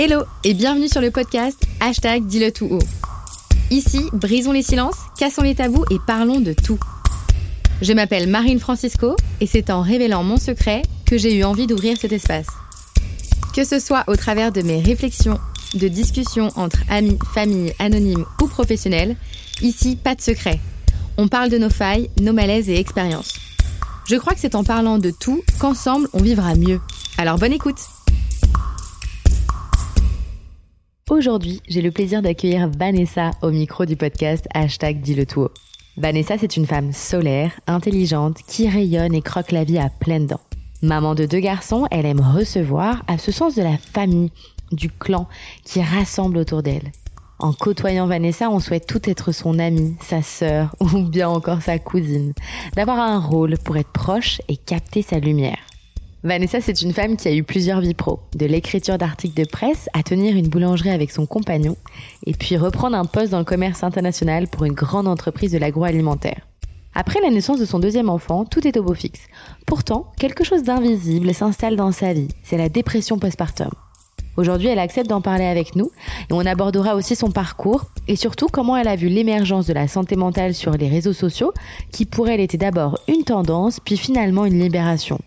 Hello et bienvenue sur le podcast Hashtag Dis-le tout haut. Ici, brisons les silences, cassons les tabous et parlons de tout. Je m'appelle Marine Francisco et c'est en révélant mon secret que j'ai eu envie d'ouvrir cet espace. Que ce soit au travers de mes réflexions, de discussions entre amis, familles, anonymes ou professionnels, ici, pas de secret. On parle de nos failles, nos malaises et expériences. Je crois que c'est en parlant de tout qu'ensemble on vivra mieux. Alors bonne écoute Aujourd'hui, j'ai le plaisir d'accueillir Vanessa au micro du podcast Hashtag Dis le tout Vanessa, c'est une femme solaire, intelligente, qui rayonne et croque la vie à pleines dents. Maman de deux garçons, elle aime recevoir, à ce sens de la famille, du clan, qui rassemble autour d'elle. En côtoyant Vanessa, on souhaite tout être son amie, sa sœur ou bien encore sa cousine, d'avoir un rôle pour être proche et capter sa lumière. Vanessa, c'est une femme qui a eu plusieurs vies pro, de l'écriture d'articles de presse à tenir une boulangerie avec son compagnon, et puis reprendre un poste dans le commerce international pour une grande entreprise de l'agroalimentaire. Après la naissance de son deuxième enfant, tout est au beau fixe. Pourtant, quelque chose d'invisible s'installe dans sa vie, c'est la dépression postpartum. Aujourd'hui, elle accepte d'en parler avec nous et on abordera aussi son parcours et surtout comment elle a vu l'émergence de la santé mentale sur les réseaux sociaux qui pour elle était d'abord une tendance puis finalement une libération.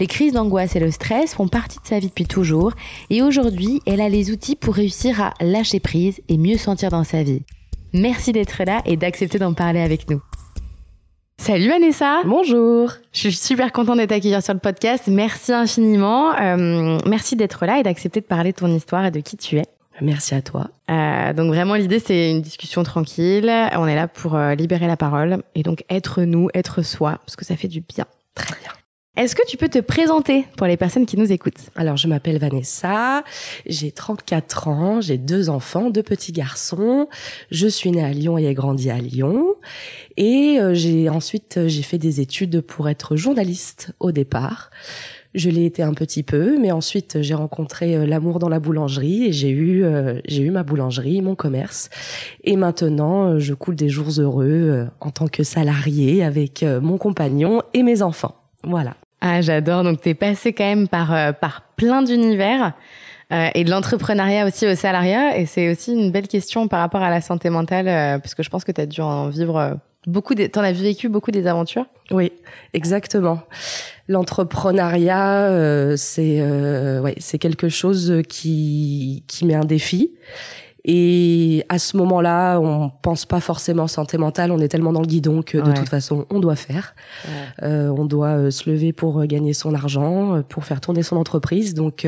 Les crises d'angoisse et le stress font partie de sa vie depuis toujours et aujourd'hui, elle a les outils pour réussir à lâcher prise et mieux sentir dans sa vie. Merci d'être là et d'accepter d'en parler avec nous. Salut Vanessa. Bonjour. Je suis super contente d'être accueillie sur le podcast. Merci infiniment. Euh, merci d'être là et d'accepter de parler de ton histoire et de qui tu es. Merci à toi. Euh, donc vraiment l'idée c'est une discussion tranquille. On est là pour euh, libérer la parole et donc être nous, être soi, parce que ça fait du bien. Très bien. Est-ce que tu peux te présenter pour les personnes qui nous écoutent? Alors, je m'appelle Vanessa, j'ai 34 ans, j'ai deux enfants, deux petits garçons. Je suis née à Lyon et ai grandi à Lyon. Et euh, j'ai ensuite euh, j'ai fait des études pour être journaliste au départ. Je l'ai été un petit peu, mais ensuite j'ai rencontré euh, l'amour dans la boulangerie et j'ai eu j'ai eu ma boulangerie, mon commerce. Et maintenant, je coule des jours heureux en tant que salarié avec mon compagnon et mes enfants. Voilà. Ah, j'adore. Donc, t'es passé quand même par, euh, par plein d'univers euh, et de l'entrepreneuriat aussi au salariat. Et c'est aussi une belle question par rapport à la santé mentale, euh, parce que je pense que t'as dû en vivre beaucoup. Des... T'en as vécu beaucoup des aventures. Oui, exactement. L'entrepreneuriat, c'est ouais, c'est quelque chose qui qui met un défi et à ce moment-là, on pense pas forcément santé mentale. On est tellement dans le guidon que de toute façon, on doit faire. Euh, on doit euh, se lever pour euh, gagner son argent, euh, pour faire tourner son entreprise. Donc,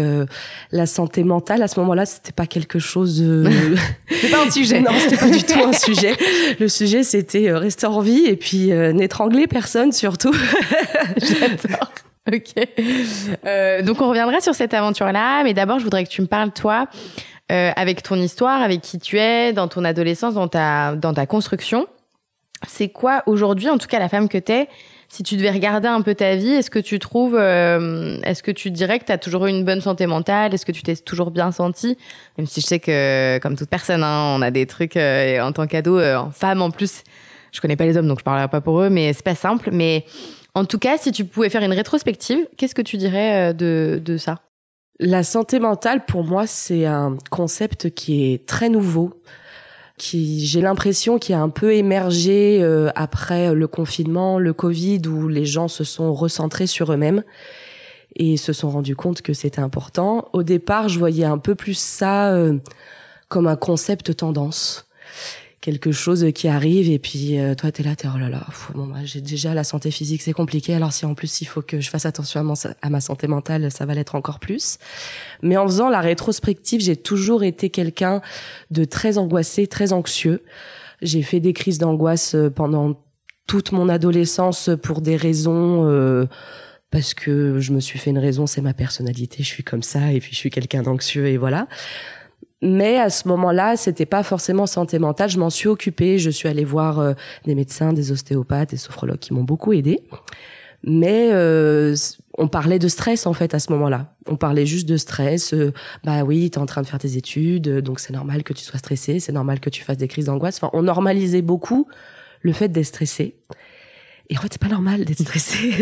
la santé mentale, à ce moment-là, c'était pas quelque chose. c'était pas un sujet. non, c'était pas du tout un sujet. Le sujet, c'était rester en vie et puis n'étrangler personne surtout. J'adore. Ok. Euh, donc on reviendra sur cette aventure-là, mais d'abord je voudrais que tu me parles toi euh, avec ton histoire, avec qui tu es, dans ton adolescence, dans ta, dans ta construction. C'est quoi aujourd'hui, en tout cas la femme que tu es, si tu devais regarder un peu ta vie, est-ce que tu trouves, euh, est-ce que tu dirais que tu as toujours eu une bonne santé mentale? Est-ce que tu t'es toujours bien sentie? Même si je sais que, comme toute personne, hein, on a des trucs euh, en tant qu'ado, en femme en plus. Je connais pas les hommes, donc je parlerai pas pour eux, mais c'est pas simple. Mais en tout cas, si tu pouvais faire une rétrospective, qu'est-ce que tu dirais de, de ça? La santé mentale, pour moi, c'est un concept qui est très nouveau, qui j'ai l'impression qui a un peu émergé euh, après le confinement, le Covid, où les gens se sont recentrés sur eux-mêmes et se sont rendus compte que c'était important. Au départ, je voyais un peu plus ça euh, comme un concept tendance quelque chose qui arrive et puis euh, toi t'es là t'es oh là là bon bah, j'ai déjà la santé physique c'est compliqué. Alors si en plus il faut que je fasse attention à, à ma santé mentale ça va l'être encore plus. Mais en faisant la rétrospective j'ai toujours été quelqu'un de très angoissé très anxieux. J'ai fait des crises d'angoisse euh, pendant toute mon adolescence pour des raisons euh, parce que je me suis fait une raison, c'est ma personnalité, je suis comme ça, et puis je suis quelqu'un d'anxieux, et voilà. Mais à ce moment-là, c'était pas forcément santé mentale. Je m'en suis occupée. Je suis allée voir euh, des médecins, des ostéopathes, des sophrologues qui m'ont beaucoup aidé. Mais euh, on parlait de stress en fait à ce moment-là. On parlait juste de stress. Euh, bah oui, t'es en train de faire tes études, donc c'est normal que tu sois stressé, c'est normal que tu fasses des crises d'angoisse. Enfin, on normalisait beaucoup le fait d'être stressé. Et en fait, c'est pas normal d'être stressé.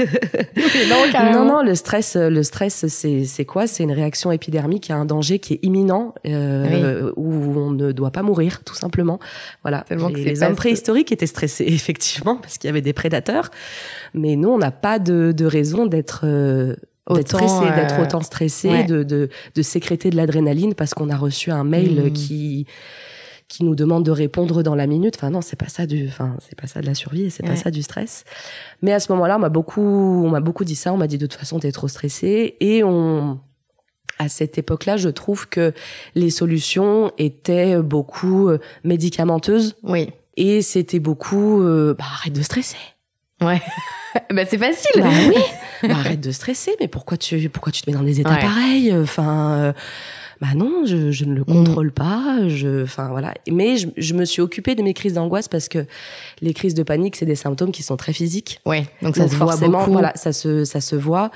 non, non, non, le stress, le stress, c'est c'est quoi? C'est une réaction épidermique à un danger qui est imminent, euh, où on ne doit pas mourir, tout simplement. Voilà. Les, les hommes préhistoriques étaient stressés, effectivement, parce qu'il y avait des prédateurs. Mais nous, on n'a pas de, de raison d'être euh, d'être stressé, d'être euh, autant stressé, de, de, de sécréter de l'adrénaline parce qu'on a reçu un mail Mhm. qui qui nous demande de répondre dans la minute. Enfin non, c'est pas ça du, enfin c'est pas ça de la survie, et c'est pas Ouais. ça du stress. Mais à ce moment-là, on m'a beaucoup, on m'a beaucoup dit ça. On m'a dit de toute façon t'es trop stressé et on à cette époque-là, je trouve que les solutions étaient beaucoup euh, médicamenteuses Oui. et c'était beaucoup euh, bah, arrête de stresser. Ouais. bah, c'est facile. Bah oui. Bah, arrête de stresser. Mais pourquoi tu pourquoi tu te mets dans des états Ouais. pareils? Enfin, euh, bah non, je, je ne le contrôle pas. Je, enfin voilà. Mais je, je me suis occupée de mes crises d'angoisse parce que les crises de panique, c'est des symptômes qui sont très physiques. Ouais. Donc ça Donc se voit forcément, beaucoup. voilà, ça se ça se voit.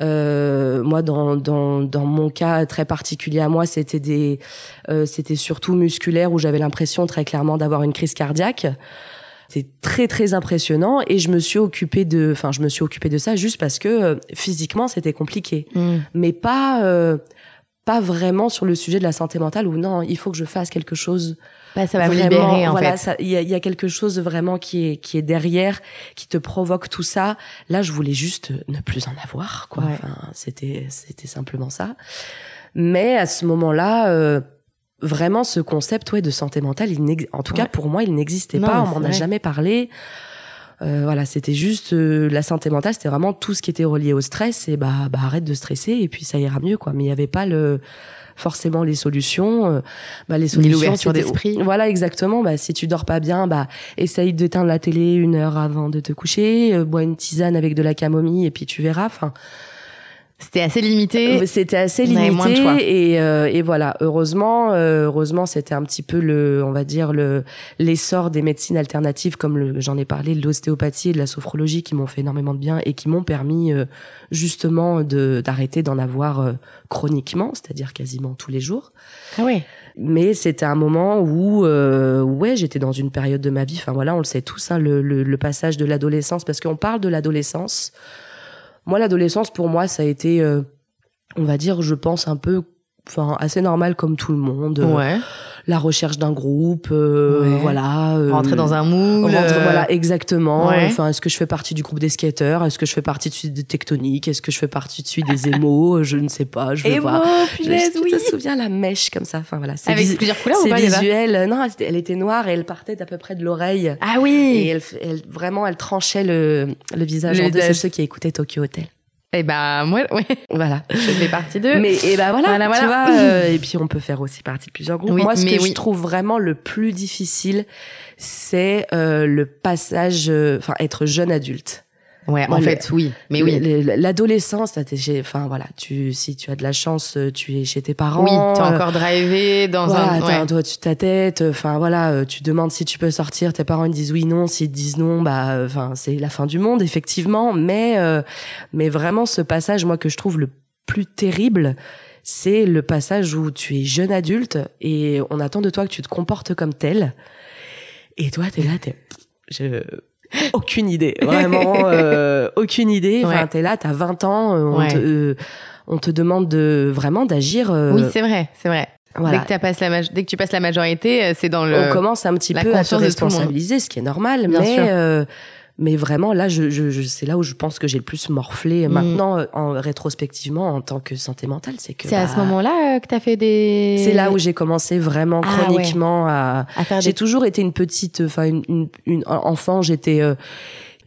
Euh, moi, dans, dans, dans mon cas très particulier à moi, c'était des, euh, c'était surtout musculaire où j'avais l'impression très clairement d'avoir une crise cardiaque. C'est très très impressionnant et je me suis occupée de, enfin je me suis occupée de ça juste parce que euh, physiquement c'était compliqué, Mm. mais pas euh, pas vraiment sur le sujet de la santé mentale où non il faut que je fasse quelque chose Bah, ça va me Vraiment, libérer en voilà, Il y, a, y a quelque chose vraiment qui est, qui est derrière, qui te provoque tout ça. Là, je voulais juste ne plus en avoir, quoi. Ouais. Enfin, c'était, c'était simplement ça. Mais à ce moment-là, euh, vraiment, ce concept, ouais, de santé mentale, il n'ex- en tout cas pour moi, il n'existait pas. On m'en a jamais parlé. Euh, voilà, c'était juste euh, la santé mentale, c'était vraiment tout ce qui était relié au stress. Et bah, bah arrête de stresser et puis ça ira mieux, quoi. Mais il y avait pas le forcément les solutions. euh, bah, les solutions, c'était- d'esprit. Voilà, exactement. Bah, si tu dors pas bien, bah essaye d'éteindre la télé une heure avant de te coucher, euh, bois une tisane avec de la camomille et puis tu verras. Enfin, C'était assez limité. c'était assez on avait moins de choix. limité et, euh, et voilà. Heureusement, euh, heureusement, c'était un petit peu le, on va dire le l'essor des médecines alternatives comme le- j'en ai parlé, de l'ostéopathie et de la sophrologie qui m'ont fait énormément de bien et qui m'ont permis euh, justement de d'arrêter d'en avoir euh, chroniquement, c'est-à-dire quasiment tous les jours. Ah ouais. Mais c'était un moment où, euh, ouais, j'étais dans une période de ma vie. Enfin voilà, on le sait tous, hein, le, le, le passage de l'adolescence, parce qu'on parle de l'adolescence. Moi, l'adolescence, pour moi, ça a été, euh, on va dire, je pense un peu, enfin assez normal comme tout le monde. Euh, Ouais. La recherche d'un groupe, euh, Ouais. voilà. euh, Rentrer dans un moule. Rentrer, euh, voilà, exactement. ouais. Enfin, est-ce que je fais partie du groupe des skateurs? Est-ce que je fais partie de celui des tectoniques? Est-ce que je fais partie de celui des émos? Je ne sais pas. Je veux Et voir. Je- punaise, tu oui. te souviens la mèche comme ça? Enfin voilà, c'est Avec vis- plusieurs couleurs ou pas, visuel. Non, elle était- noire et elle partait d'à peu près de l'oreille. Ah Et oui. elle, elle- vraiment, elle tranchait le, le visage Le en deux. C'est ceux qui écoutaient Tokyo Hotel. Et ben moi, ouais, Voilà. je fais partie d'eux. Mais et ben voilà, Voilà, tu vois. euh, et puis on peut faire aussi partie de plusieurs groupes. Oui, Moi, ce que oui. je trouve vraiment le plus difficile, c'est euh, le passage, euh, enfin être jeune adulte. Ouais, en le- fait, oui. Mais oui. Le- le- L'adolescence, enfin voilà, tu si tu as de la chance, euh, tu es chez tes parents. Oui, t'es euh, encore drivé dans un. t'as ouais. un doigt dessus de ta tête. Enfin voilà, euh, tu demandes si tu peux sortir. Tes parents ils disent oui, non. S'ils disent non, bah, euh, enfin c'est la fin du monde effectivement. Mais euh, mais vraiment ce passage, moi que je trouve le plus terrible, c'est le passage où tu es jeune adulte et on attend de toi que tu te comportes comme tel. Et toi t'es là, t'es je aucune idée, vraiment euh, aucune idée. Enfin Ouais. t'es là, t'as 20 ans, euh, on Ouais. te euh, on te demande de vraiment d'agir. euh, Oui, c'est vrai, c'est vrai. voilà. Dès, que la Dès tu passes la majorité, euh, c'est dans le. on commence un petit peu à monde. responsabiliser, ce qui est normal, Bien mais sûr. euh, mais vraiment là, je, je, je- c'est là où je pense que j'ai le plus morflé Mm. maintenant, euh, en rétrospectivement en tant que santé mentale, c'est que C'est à bah, ce moment-là euh, que t'as fait des. c'est là où j'ai commencé vraiment Ah, chroniquement à. à faire J'ai des. toujours été une petite, enfin une, une, une- enfant, j'étais euh,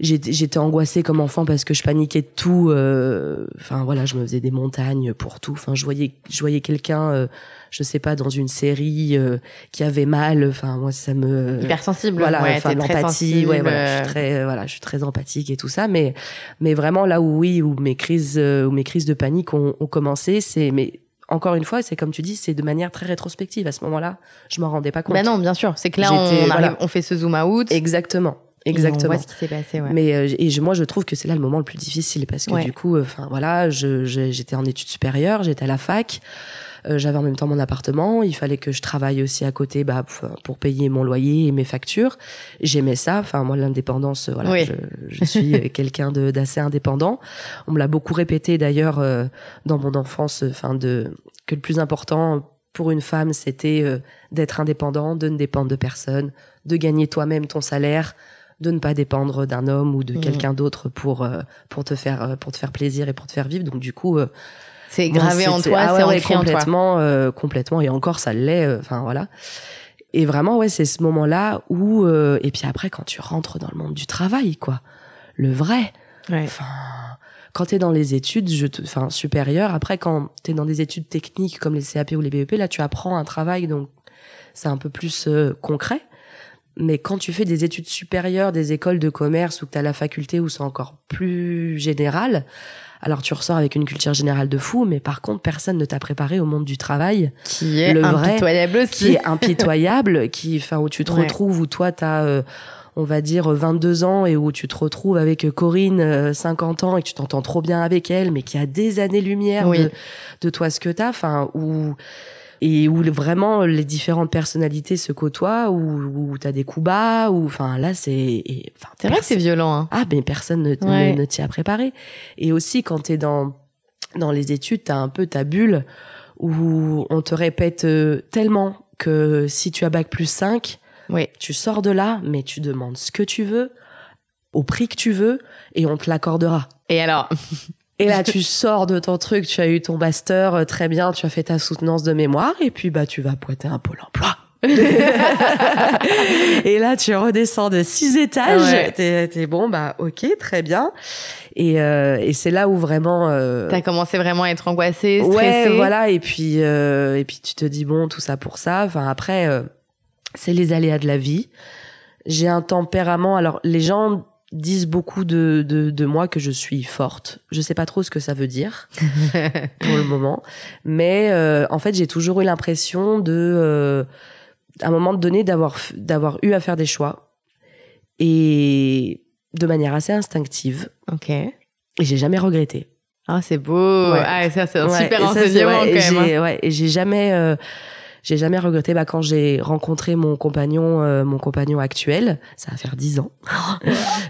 j'étais angoissée comme enfant parce que je paniquais de tout euh, enfin voilà je me faisais des montagnes pour tout enfin je voyais je voyais quelqu'un euh, je sais pas dans une série euh, qui avait mal enfin moi ça me Hypersensible. voilà ouais, enfin l'empathie ouais voilà je suis très voilà je suis très empathique et tout ça mais mais vraiment là où oui où mes crises où mes crises de panique ont, ont commencé c'est mais encore une fois c'est comme tu dis c'est de manière très rétrospective à ce moment-là je m'en rendais pas compte Bah non, bien sûr. C'est que là, on, arrive, voilà. on fait ce zoom out. exactement et exactement On voit ce qui s'est passé, ouais. mais euh, et je, moi je trouve que c'est là le moment le plus difficile parce que Ouais. du coup enfin voilà je je- j'étais en études supérieures j'étais à la fac Euh, j'avais en même temps mon appartement. Il fallait que je travaille aussi à côté bah, pour payer mon loyer et mes factures. J'aimais ça. Enfin, moi, l'indépendance, voilà, je, je, suis quelqu'un d'assez indépendant. On me l'a beaucoup répété d'ailleurs euh, dans mon enfance, enfin de que le plus important pour une femme, c'était euh, d'être indépendant, de ne dépendre de personne, de gagner toi-même ton salaire, de ne pas dépendre d'un homme ou de mmh. quelqu'un d'autre pour pour te faire pour te faire plaisir et pour te faire vivre. Donc du coup c'est gravé en toi, ah c'est complètement, euh, complètement. Et encore, ça l'est. Euh, enfin voilà. Et vraiment, ouais, c'est ce moment-là où. Euh, et puis après, quand tu rentres dans le monde du travail, quoi, le vrai. Enfin, quand t'es dans les études, je enfin supérieures. Après, quand t'es dans des études techniques comme les CAP ou les BEP, là, tu apprends un travail, donc c'est un peu plus concret. Mais quand tu fais des études supérieures, des écoles de commerce ou que tu as la faculté où c'est encore plus général, alors tu ressors avec une culture générale de fou, mais par contre personne ne t'a préparé au monde du travail, qui est le impitoyable aussi, qui est impitoyable, qui, enfin où tu te retrouves où toi t'as euh, on va dire 22 ans et où tu te retrouves avec Corinne 50 euh, ans et que tu t'entends trop bien avec elle mais qui a des années lumière de, de toi ce que t'as enfin où et où vraiment les différentes personnalités se côtoient, où, où tu as des coups bas, ou enfin là c'est. C'est vrai que c'est violent. Hein. Ah, mais personne ne, ne, t'y a préparé. Et aussi quand tu es dans, dans les études, tu as un peu ta bulle où on te répète euh, tellement que si tu as bac plus 5, oui. tu sors de là, mais tu demandes ce que tu veux, au prix que tu veux, et on te l'accordera. Et alors? Et là, tu sors de ton truc, tu as eu ton master, euh, très bien, tu as fait ta soutenance de mémoire, et puis bah tu vas pointer un pôle emploi. et là, tu redescends de six étages. T'es, es bon, bah ok, très bien. Et, euh, et c'est là où vraiment. Euh... T'as commencé vraiment à être angoissée, stressée. Ouais, voilà. Et puis euh, et puis tu te dis bon, tout ça pour ça. Enfin après, euh, c'est les aléas de la vie. J'ai un tempérament. Alors les gens disent beaucoup de, de, de, moi que je suis forte. Je sais pas trop ce que ça veut dire pour le moment, mais euh, en fait j'ai toujours eu l'impression de, euh, à un moment donné, d'avoir d'avoir eu à faire des choix et de manière assez instinctive. Ok. Et j'ai jamais regretté. Ah c'est beau. Ah ça c'est un super enseignement quand même. Hein. Ouais, et j'ai jamais euh, j'ai jamais regretté bah, quand j'ai rencontré mon compagnon, euh, mon compagnon actuel. Ça va faire dix ans.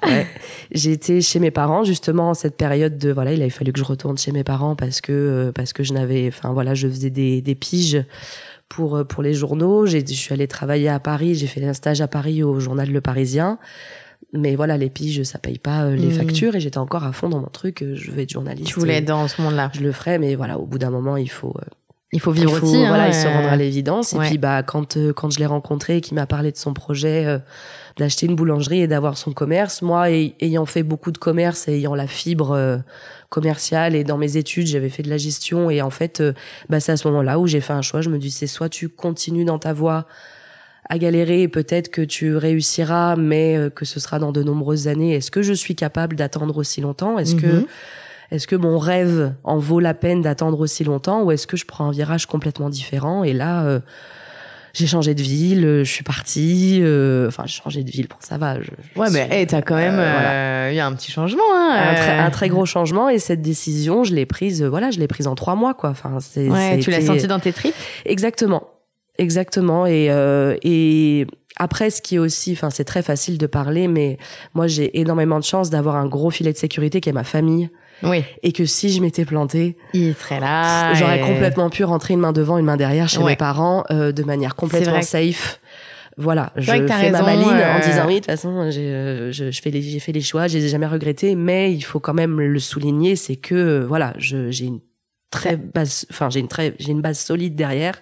ouais. J'ai été chez mes parents justement en cette période de voilà, il a fallu que je retourne chez mes parents parce que euh, parce que je n'avais, enfin voilà, je faisais des, des piges pour euh, pour les journaux. J'ai, je suis allée travailler à Paris. J'ai fait un stage à Paris au journal Le Parisien. Mais voilà, les piges, ça paye pas les mmh. factures et j'étais encore à fond dans mon truc. Je veux être journaliste. Tu voulais être dans ce monde-là. Je le ferais, mais voilà, au bout d'un moment, il faut il faut vivre aussi. Hein, voilà, il se rendre à l'évidence. Et puis, bah, quand, euh, quand je l'ai rencontré et qu'il m'a parlé de son projet euh, d'acheter une boulangerie et d'avoir son commerce, moi, ayant fait beaucoup de commerce et ayant la fibre euh, commerciale et dans mes études, j'avais fait de la gestion. Et en fait, bah, c'est à ce moment-là où j'ai fait un choix. Je me dis, c'est soit tu continues dans ta voie à galérer et peut-être que tu réussiras, mais que ce sera dans de nombreuses années. Est-ce que je suis capable d'attendre aussi longtemps? Est-ce que mhm est-ce que mon rêve en vaut la peine d'attendre aussi longtemps ou est-ce que je prends un virage complètement différent Et là, euh, j'ai changé de ville, euh, je suis partie. Euh, enfin, j'ai changé de ville, pour ça va. Je, ouais, mais hey, t'as quand même il y a un petit changement, hein, un, très, gros changement. Et cette décision, je l'ai prise. voilà, je l'ai prise en trois mois, quoi. Enfin, c'est. Ouais, tu l'as senti dans tes tripes? Exactement, exactement. Et et après, ce qui est aussi, enfin, c'est très facile de parler, mais moi, j'ai énormément de chance d'avoir un gros filet de sécurité qui est ma famille. Oui. Et que si je m'étais plantée, il serait là. J'aurais complètement pu rentrer une main devant, une main derrière chez mes parents euh, de manière complètement safe. Voilà, je fais ma maline en euh, disant oui, de toute façon, euh, je, je, fais les, j'ai fait les choix, je les ai jamais regrettés, mais il faut quand même le souligner, c'est que voilà, je, j'ai une très base, enfin j'ai une très, j'ai une base solide derrière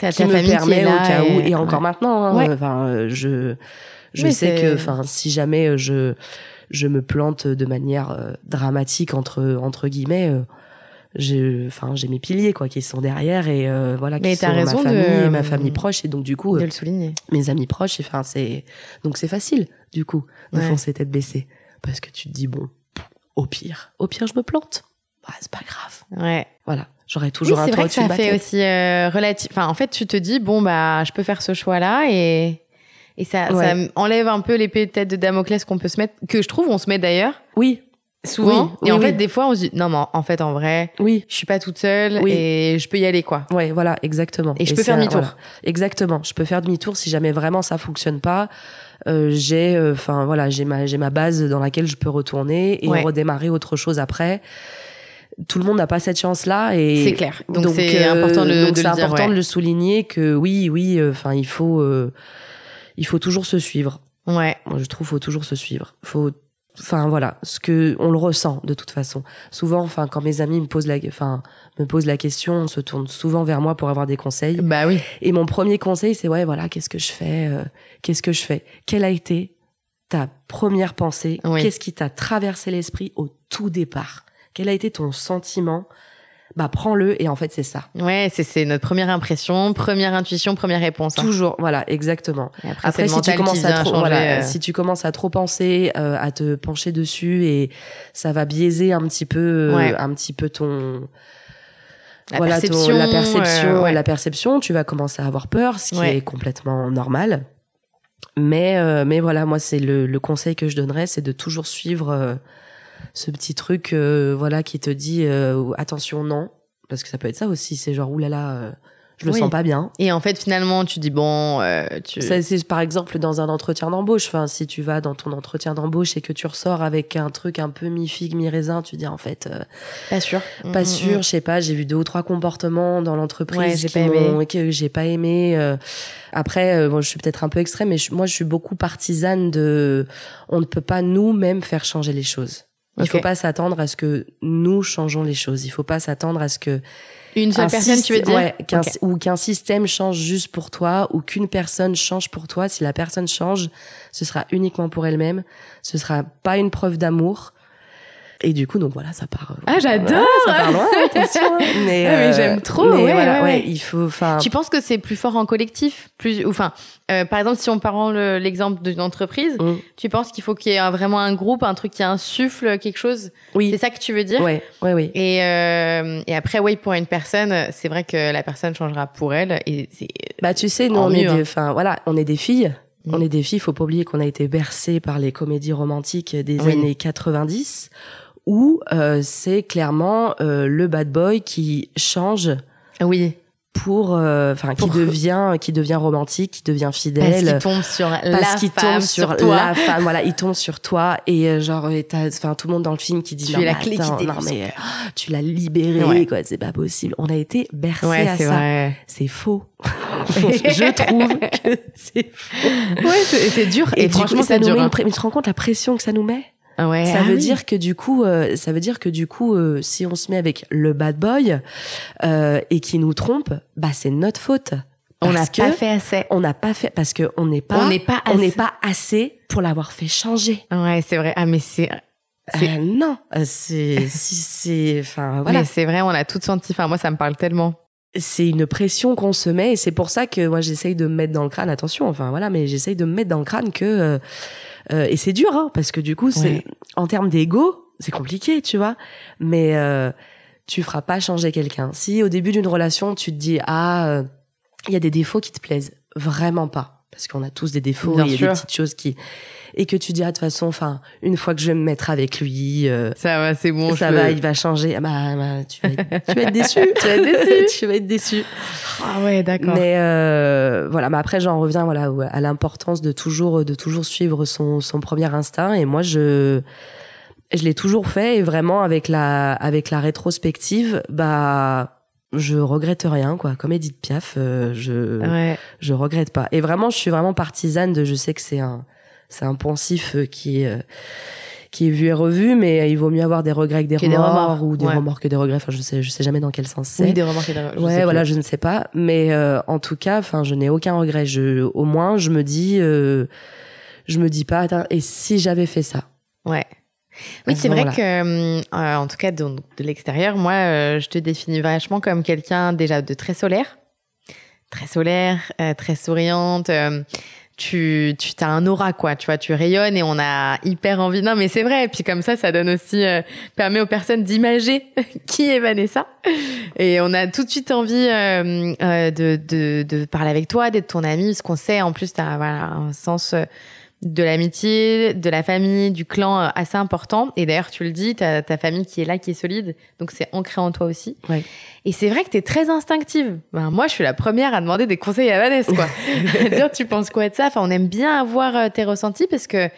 qui me permet au cas où, et encore maintenant, hein, enfin je, je sais que, enfin si jamais je je me plante de manière euh, dramatique entre entre guillemets euh, j'ai enfin j'ai mes piliers quoi qui sont derrière et euh, voilà qui sont ma famille et ma famille proche et donc du coup de le souligner. mes amis proches enfin c'est donc c'est facile du coup de foncer tête baissée. Parce que tu te dis bon au pire au pire je me plante. Bah, c'est pas grave. Ouais. Voilà. J'aurais toujours un toit C'est vrai que ça fait aussi relatif enfin en fait tu te dis bon bah je peux faire ce choix là et et ça, ça enlève un peu l'épée de tête de Damoclès qu'on peut se mettre, que je trouve on se met d'ailleurs. Oui. Souvent. Oui, et oui, en fait, oui. des fois, on se dit, non, mais en fait, en vrai, Oui. je suis pas toute seule Oui. et je peux y aller, quoi. Ouais, voilà, exactement. Et je peux faire demi-tour. voilà. Exactement. Je peux faire demi-tour si jamais vraiment ça fonctionne pas. Euh, j'ai, enfin voilà, j'ai ma j'ai ma base dans laquelle je peux retourner et Ouais. redémarrer autre chose après. Tout le monde n'a pas cette chance-là et C'est clair. Donc, c'est euh, important de, le- donc de le dire. important ouais. de le souligner que oui, oui, enfin il faut euh, il faut toujours se suivre. Ouais. Moi, je trouve faut toujours se suivre. Faut enfin voilà, ce que on le ressent de toute façon. Souvent enfin quand mes amis me posent la enfin me posent la question, on se tourne souvent vers moi pour avoir des conseils. Bah oui. Et mon premier conseil c'est ouais voilà, qu'est-ce que je fais euh, qu'est-ce que je fais? Quelle a été ta première pensée? Oui. Qu'est-ce qui t'a traversé l'esprit au tout départ? Quel a été ton sentiment Bah prends-le et en fait c'est ça. Ouais, c'est, c'est notre première impression, première intuition, première réponse. hein. Toujours voilà, exactement. Et après, si tu commences à trop, changer, voilà, euh, si tu commences à trop penser, euh, à te pencher dessus, et ça va biaiser un petit peu, euh, Ouais. un petit peu ton, la voilà, ton- perception, la perception, euh, ouais. la perception. Tu vas commencer à avoir peur, ce qui Ouais. est complètement normal. Mais, euh, mais voilà, moi, c'est le, le conseil que je donnerais, c'est de toujours suivre euh, ce petit truc, euh, voilà, qui te dit euh, attention, non, parce que ça peut être ça aussi. C'est genre oulala, euh, je le Oui. sens pas bien. Et en fait, finalement, tu dis bon, euh, tu. Ça, c'est par exemple dans un entretien d'embauche. Enfin, si tu vas dans ton entretien d'embauche et que tu ressors avec un truc un peu mi-figue, mi-raisin, tu dis en fait, euh, Pas sûr. pas Mm, mm, sûr, mm. je sais pas, j'ai vu deux ou trois comportements dans Ouais, l'entreprise m'ont- que j'ai pas aimé. euh. Après, bon, je suis peut-être un peu extrême, mais je- moi, je suis beaucoup partisane de, on ne peut pas nous-mêmes faire changer les choses. Il Ok. faut pas s'attendre à ce que nous changeons les choses. Il faut pas s'attendre à ce que Une seule un personne, tu veux dire ouais, ou qu'un système change juste pour toi ou qu'une personne change pour toi si la personne change ce sera uniquement pour elle-même ce sera pas une preuve d'amour et du coup donc voilà ça part euh, Ah, j'adore ça part loin attention hein. mais, Ah, mais euh, j'aime trop, mais ouais, voilà, ouais, ouais. il faut enfin Tu penses que c'est plus fort en collectif plus, ou, Enfin, euh, par exemple, si on prend le- l'exemple d'une entreprise, mm, tu penses qu'il faut qu'il y ait vraiment un groupe, un truc qui insuffle quelque chose? C'est oui ça que tu veux dire? Ouais ouais oui Et, euh, et après, oui, pour une personne, c'est vrai que la personne changera pour elle. Et c'est bah tu sais nous on est mieux, hein. des enfin voilà on est des filles Mm. On est des filles, faut pas oublier qu'on a été bercés par les comédies romantiques des Oui. années 90, où euh, c'est clairement euh, le bad boy qui change oui, pour, euh, enfin, qui devient, qui devient romantique, qui devient parce fidèle, qu'il tombe sur la parce qu'il femme, tombe sur, toi. la femme. Voilà, il tombe sur toi et euh, genre, enfin, tout le monde dans le film qui dit Tu non, es la clé qui attends, délivre non mais euh, tu l'as libéré, Ouais. quoi, c'est pas possible. On a été bercés Ouais, à c'est ça. vrai. C'est faux. Je trouve que c'est faux. Ouais, c'est dur. Et, Et, du coup, franchement, ça nous met hein. une mais tu te rends compte la pression que ça nous met ouais, Ça ah veut oui. dire que du coup, euh, ça veut dire que du coup, euh, si on se met avec le bad boy euh, et qui nous trompe, bah c'est notre faute. on n'a pas fait assez. On n'a pas fait parce que on n'est pas, on n'est pas on n'est assez. pas assez pour l'avoir fait changer. Ouais, c'est vrai. Ah, mais c'est. Euh, non, euh, c'est si c'est, enfin voilà, Mais c'est vrai, on a tout senti. Enfin, moi, ça me parle tellement. c'est une pression qu'on se met et c'est pour ça que moi j'essaye de me mettre dans le crâne. Attention, enfin voilà, mais j'essaye de me mettre dans le crâne que euh, et c'est dur hein, parce que du coup c'est Ouais. en termes d'ego c'est compliqué, tu vois. Mais euh, tu feras pas changer quelqu'un. Si au début d'une relation tu te dis ah euh, il y a des défauts qui te plaisent, vraiment pas parce qu'on a tous des défauts, il y a sûr. des petites choses qui et que tu dis ah de toute façon enfin une fois que je vais me mettre avec lui euh, Ça va, c'est bon. ça je va, il va changer. Ah bah, bah, tu, vas être, tu vas être déçu. tu vas être déçu. tu vas être déçu. Ah ouais, d'accord. Mais euh, voilà, mais après j'en reviens voilà à l'importance de toujours de toujours suivre son son premier instinct et moi je je l'ai toujours fait et vraiment avec la avec la rétrospective bah je regrette rien quoi comme Edith Piaf euh, je Ouais. je regrette pas et vraiment je suis vraiment partisane de je sais que c'est un c'est un poncif euh, qui est euh, qui est vu et revu mais il vaut mieux avoir des regrets que des Que des remords, remords, ou des ouais. remords que des regrets enfin je sais je sais jamais dans quel sens c'est Oui, des remarques. et des- sais ouais plus. voilà je ne sais pas mais euh, en tout cas enfin je n'ai aucun regret je au moins je me dis euh, je me dis pas attends et si j'avais fait ça? Ouais. Oui, c'est Voilà. vrai que, hum, euh, en tout cas, de, de l'extérieur, moi, euh, je te définis vachement comme quelqu'un déjà de très solaire, très solaire, euh, très souriante. Euh, tu, tu as un aura, quoi. Tu vois, tu rayonnes et on a hyper envie. Non, mais c'est vrai. Et puis comme ça, ça donne aussi, euh, permet aux personnes d'imager qui est Vanessa. Et on a tout de suite envie euh, euh, de, de, de parler avec toi, d'être ton ami, parce qu'on sait, en plus, tu as voilà, un sens. De l'amitié, de la famille, du clan euh, assez important. Et d'ailleurs, tu le dis, t'as ta famille qui est là, qui est solide. Donc, c'est ancré en toi aussi. Ouais. Et c'est vrai que t'es très instinctive. Ben, moi, je suis la première à demander des conseils à Vanessa, quoi. dire, tu penses quoi de ça? Enfin, on aime bien avoir euh, tes ressentis parce que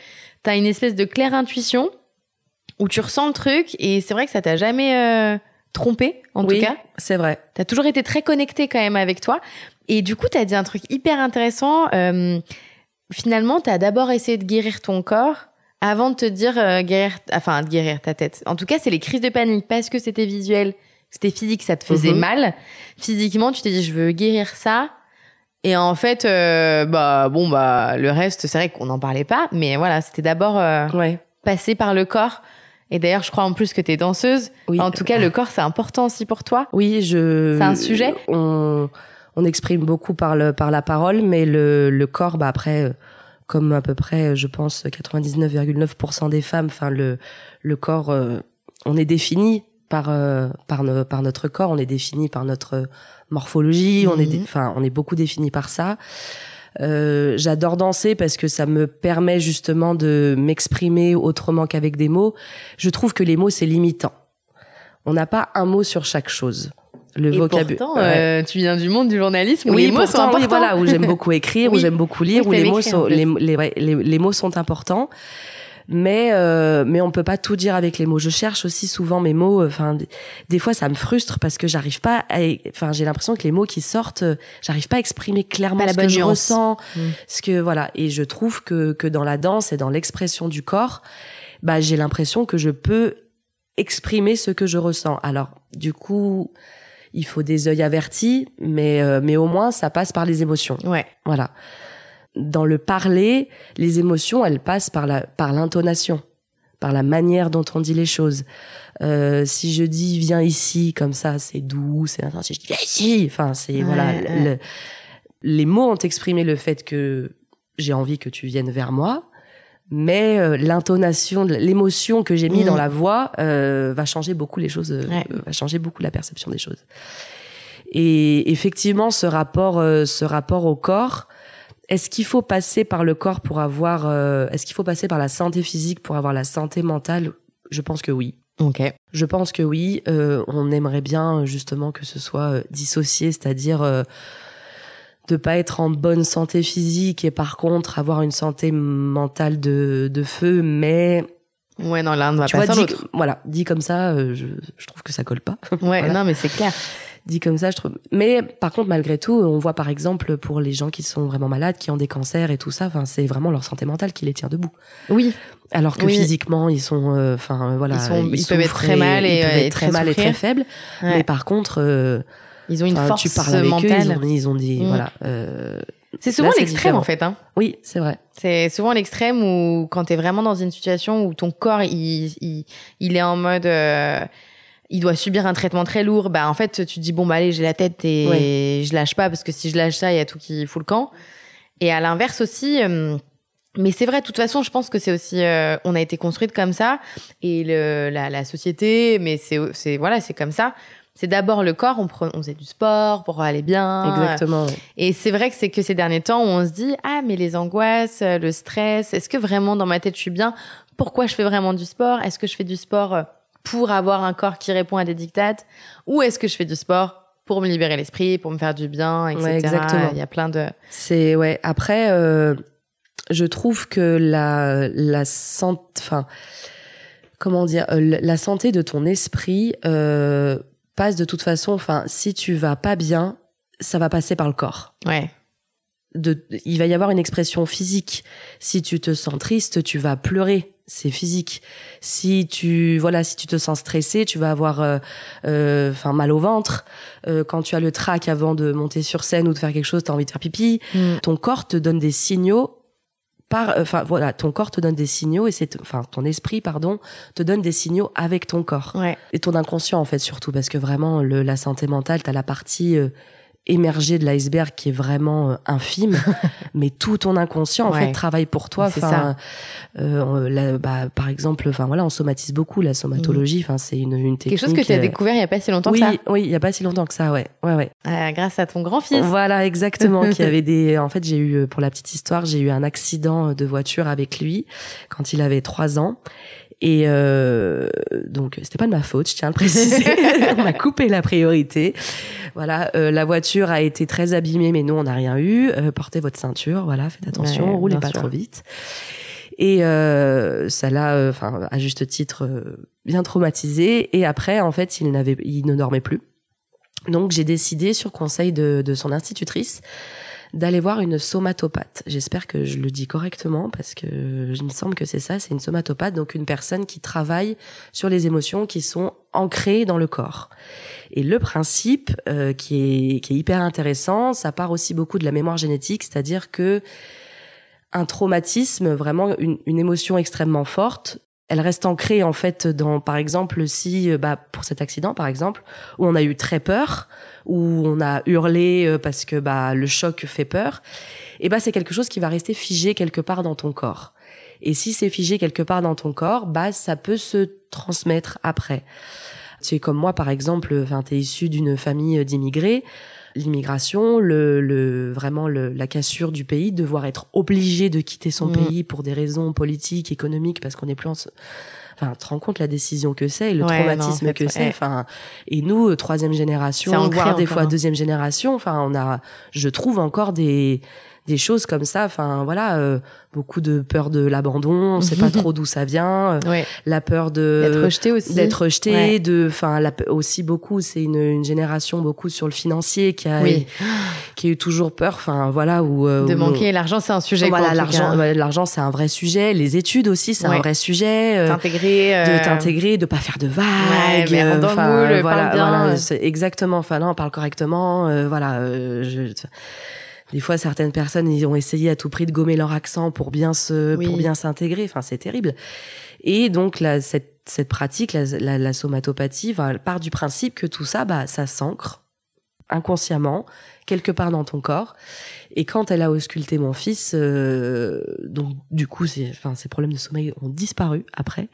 t'as une espèce de claire intuition où tu ressens le truc et c'est vrai que ça t'a jamais euh, trompé, en oui, tout cas. c'est vrai. T'as toujours été très connecté quand même avec toi. Et du coup, t'as dit un truc hyper intéressant. Euh, finalement, t'as d'abord essayé de guérir ton corps avant de te dire euh, guérir, enfin de guérir ta tête. En tout cas, c'est les crises de panique parce que c'était visuel, c'était physique, ça te faisait Mhm. mal. Physiquement, tu t'es dit je veux guérir ça. Et en fait, euh, bah bon bah le reste, c'est vrai qu'on n'en parlait pas, mais voilà, c'était d'abord euh, Ouais. passer par le corps. Et d'ailleurs, je crois en plus que t'es danseuse. Oui. En tout cas, le corps, c'est important aussi pour toi. Oui, je. C'est un sujet On, on exprime beaucoup par le par la parole, mais le le corps, bah après, euh, comme à peu près, je pense, 99,9% des femmes, enfin le le corps, euh, on est défini par euh, par no- par notre corps, on est défini par notre morphologie, on est Mhm. enfin on est beaucoup défini par ça. Euh, J'adore danser parce que ça me permet justement de m'exprimer autrement qu'avec des mots. Je trouve que les mots c'est limitant. On n'a pas un mot sur chaque chose. Le vocabulaire. pourtant, euh, tu viens du monde du journalisme où oui, les mots sont pourtant, oui, importants. voilà, où j'aime beaucoup écrire, où Oui. j'aime beaucoup lire, Oui, où les mots sont les, les, ouais, les, les mots sont importants. Mais euh, mais on peut pas tout dire avec les mots. Je cherche aussi souvent mes mots. euh, Enfin, des, des fois ça me frustre parce que j'arrive pas. à- Enfin, j'ai l'impression que les mots qui sortent, euh, j'arrive pas à exprimer clairement Pas la ce que je ressens. Mm. Ce que voilà. Et je trouve que que dans la danse et dans l'expression du corps, bah j'ai l'impression que je peux exprimer ce que je ressens. Alors du coup, il faut des œils avertis, mais euh, mais au moins ça passe par les émotions. Ouais. Voilà. Dans le parler, les émotions, elles passent par la par l'intonation, par la manière dont on dit les choses. Euh, si je dis viens ici comme ça, c'est doux, c'est intense. Si je dis viens ici, enfin c'est Ouais, voilà. ouais. le- les mots ont exprimé le fait que j'ai envie que tu viennes vers moi, mais euh, l'intonation, l'émotion que j'ai mis Mm. dans la voix euh, va changer beaucoup les choses, euh, Ouais. va changer beaucoup la perception des choses. Et effectivement, ce rapport, euh, ce rapport au corps, est-ce qu'il faut passer par le corps pour avoir, euh, est-ce qu'il faut passer par la santé physique pour avoir la santé mentale? Je pense que oui. Ok. Je pense que oui. Euh, on aimerait bien justement que ce soit dissocié, c'est-à-dire euh, de pas être en bonne santé physique et par contre avoir une santé mentale de, de feu, mais Ouais, non, l'un ne va tu pas vois, sans l'autre. voilà, dit comme ça, euh, je, je trouve que ça colle pas. Ouais, Voilà. non, mais c'est clair. dit comme ça, je trouve. Mais par contre, malgré tout, on voit par exemple pour les gens qui sont vraiment malades, qui ont des cancers et tout ça, enfin, c'est vraiment leur santé mentale qui les tient debout. Oui, Alors que Oui. physiquement, ils sont, euh, enfin euh, voilà, Ils sont- ils peuvent être très mal et, très très mal et souffrir. très faibles. Ouais. Mais par contre, euh, ils ont une enfin, force tu parles avec eux, mentale. ils ont, ils ont dit, Mm. voilà. euh, C'est souvent l'extrême en fait. Hein. oui, c'est vrai. C'est souvent l'extrême où quand t'es vraiment dans une situation où ton corps il, il, il est en mode euh, il doit subir un traitement très lourd, bah en fait tu te dis bon bah allez j'ai la tête et je lâche pas parce que si je lâche ça il y a tout qui fout le camp. Et à l'inverse aussi. euh, mais c'est vrai, de toute façon, je pense que c'est aussi, euh, on a été construite comme ça, et le, la, la société, mais c'est, c'est voilà, c'est comme ça. C'est d'abord le corps, on, pre- on faisait du sport pour aller bien, Exactement. et c'est vrai que c'est que ces derniers temps où on se dit ah mais les angoisses, euh, le stress, est-ce que vraiment dans ma tête je suis bien? Pourquoi je fais vraiment du sport? Est-ce que je fais du sport euh, pour avoir un corps qui répond à des dictates? Ou est-ce que je fais du sport pour me libérer l'esprit, pour me faire du bien, etc. Ouais, exactement. Il y a plein de C'est ouais. Après, euh, je trouve que la la santé, enfin, comment dire, la santé de ton esprit euh, passe de toute façon. Enfin, si tu vas pas bien, ça va passer par le corps. ouais De, il va y avoir une expression physique. Si tu te sens triste, tu vas pleurer. C'est physique. Si tu voilà, si tu te sens stressé, tu vas avoir, euh, euh, enfin, mal au ventre. Euh, quand tu as le trac avant de monter sur scène ou de faire quelque chose, t'as envie de faire pipi Mm. ton corps te donne des signaux par enfin voilà ton corps te donne des signaux et c'est enfin ton esprit pardon te donne des signaux avec ton corps. Ouais. Et ton inconscient en fait surtout parce que vraiment le, la santé mentale t'as la partie euh, émergé de l'iceberg qui est vraiment euh, infime, mais tout ton inconscient en fait travaille pour toi. Enfin, euh, la- bah, par exemple, enfin voilà, on somatise beaucoup la somatologie. Enfin, c'est une, une technique. Quelque chose que tu as euh, découvert il y a pas si longtemps Oui, que ça? oui, il y a pas si longtemps que ça, ouais, ouais, ouais. Euh, grâce à ton grand-fils. Voilà, exactement. qui avait des. En fait, j'ai eu, euh, pour la petite histoire, j'ai eu un accident de voiture avec lui quand il avait trois ans. Et euh, donc, c'était pas de ma faute, je tiens à le préciser. on m'a coupé la priorité. Voilà, euh, la voiture a été très abîmée, mais nous, on n'a rien eu. Euh, portez votre ceinture, voilà, faites attention, Ouais, roulez pas sûr. trop vite. Et euh, ça l'a, enfin, à juste titre, bien traumatisé. Et après, en fait, il n'avait, il ne dormait plus. Donc, j'ai décidé, sur conseil de, de son institutrice, d'aller voir une somatopathe. J'espère que je le dis correctement parce que je me semble que c'est ça, c'est une somatopathe, donc une personne qui travaille sur les émotions qui sont ancrées dans le corps. Et le principe euh, qui est qui est hyper intéressant, ça part aussi beaucoup de la mémoire génétique, c'est-à-dire que un traumatisme, vraiment une, une émotion extrêmement forte, elle reste ancrée en fait dans, par exemple, si, euh, bah, pour cet accident par exemple, où on a eu très peur, où on a hurlé euh, parce que bah le choc fait peur, et bah c'est quelque chose qui va rester figé quelque part dans ton corps. Et si c'est figé quelque part dans ton corps, bah ça peut se transmettre après. Tu es comme moi par exemple, enfin t'es issu d'une famille d'immigrés. L'immigration, le, le vraiment le, la cassure du pays, devoir être obligé de quitter son Mhm. pays pour des raisons politiques, économiques, parce qu'on n'est plus en, enfin, tu te rends compte la décision que c'est, et le Ouais, traumatisme non, que c'est. Enfin, et nous, euh, troisième génération, voire des fois hein. deuxième génération, enfin, on a, je trouve encore des des choses comme ça. Enfin, voilà, euh, beaucoup de peur de l'abandon, on sait pas trop d'où ça vient, euh, Ouais. la peur de D'être rejeté aussi. d'être rejeté, Ouais. de, enfin, aussi beaucoup, c'est une, une génération beaucoup sur le financier qui a, Oui. qui a eu toujours peur, enfin, voilà, où euh, De où- manquer l'argent, c'est un sujet. voilà, l'argent, l'argent, c'est un vrai sujet. Les études aussi, c'est Ouais. un vrai sujet. euh, T'intégrer. euh, de t'intégrer, de pas faire de vagues. Mais voilà, bien. voilà, exactement. Enfin, non, on parle correctement. euh, voilà, euh, je, des fois, certaines personnes, ils ont essayé à tout prix de gommer leur accent pour bien se, Oui. pour bien s'intégrer. Enfin, c'est terrible. Et donc, là, cette, cette pratique, la, la, la somatopathie, enfin, part du principe que tout ça, bah, ça s'ancre inconsciemment quelque part dans ton corps. Et quand elle a ausculté mon fils, euh, donc du coup, enfin, ses problèmes de sommeil ont disparu après.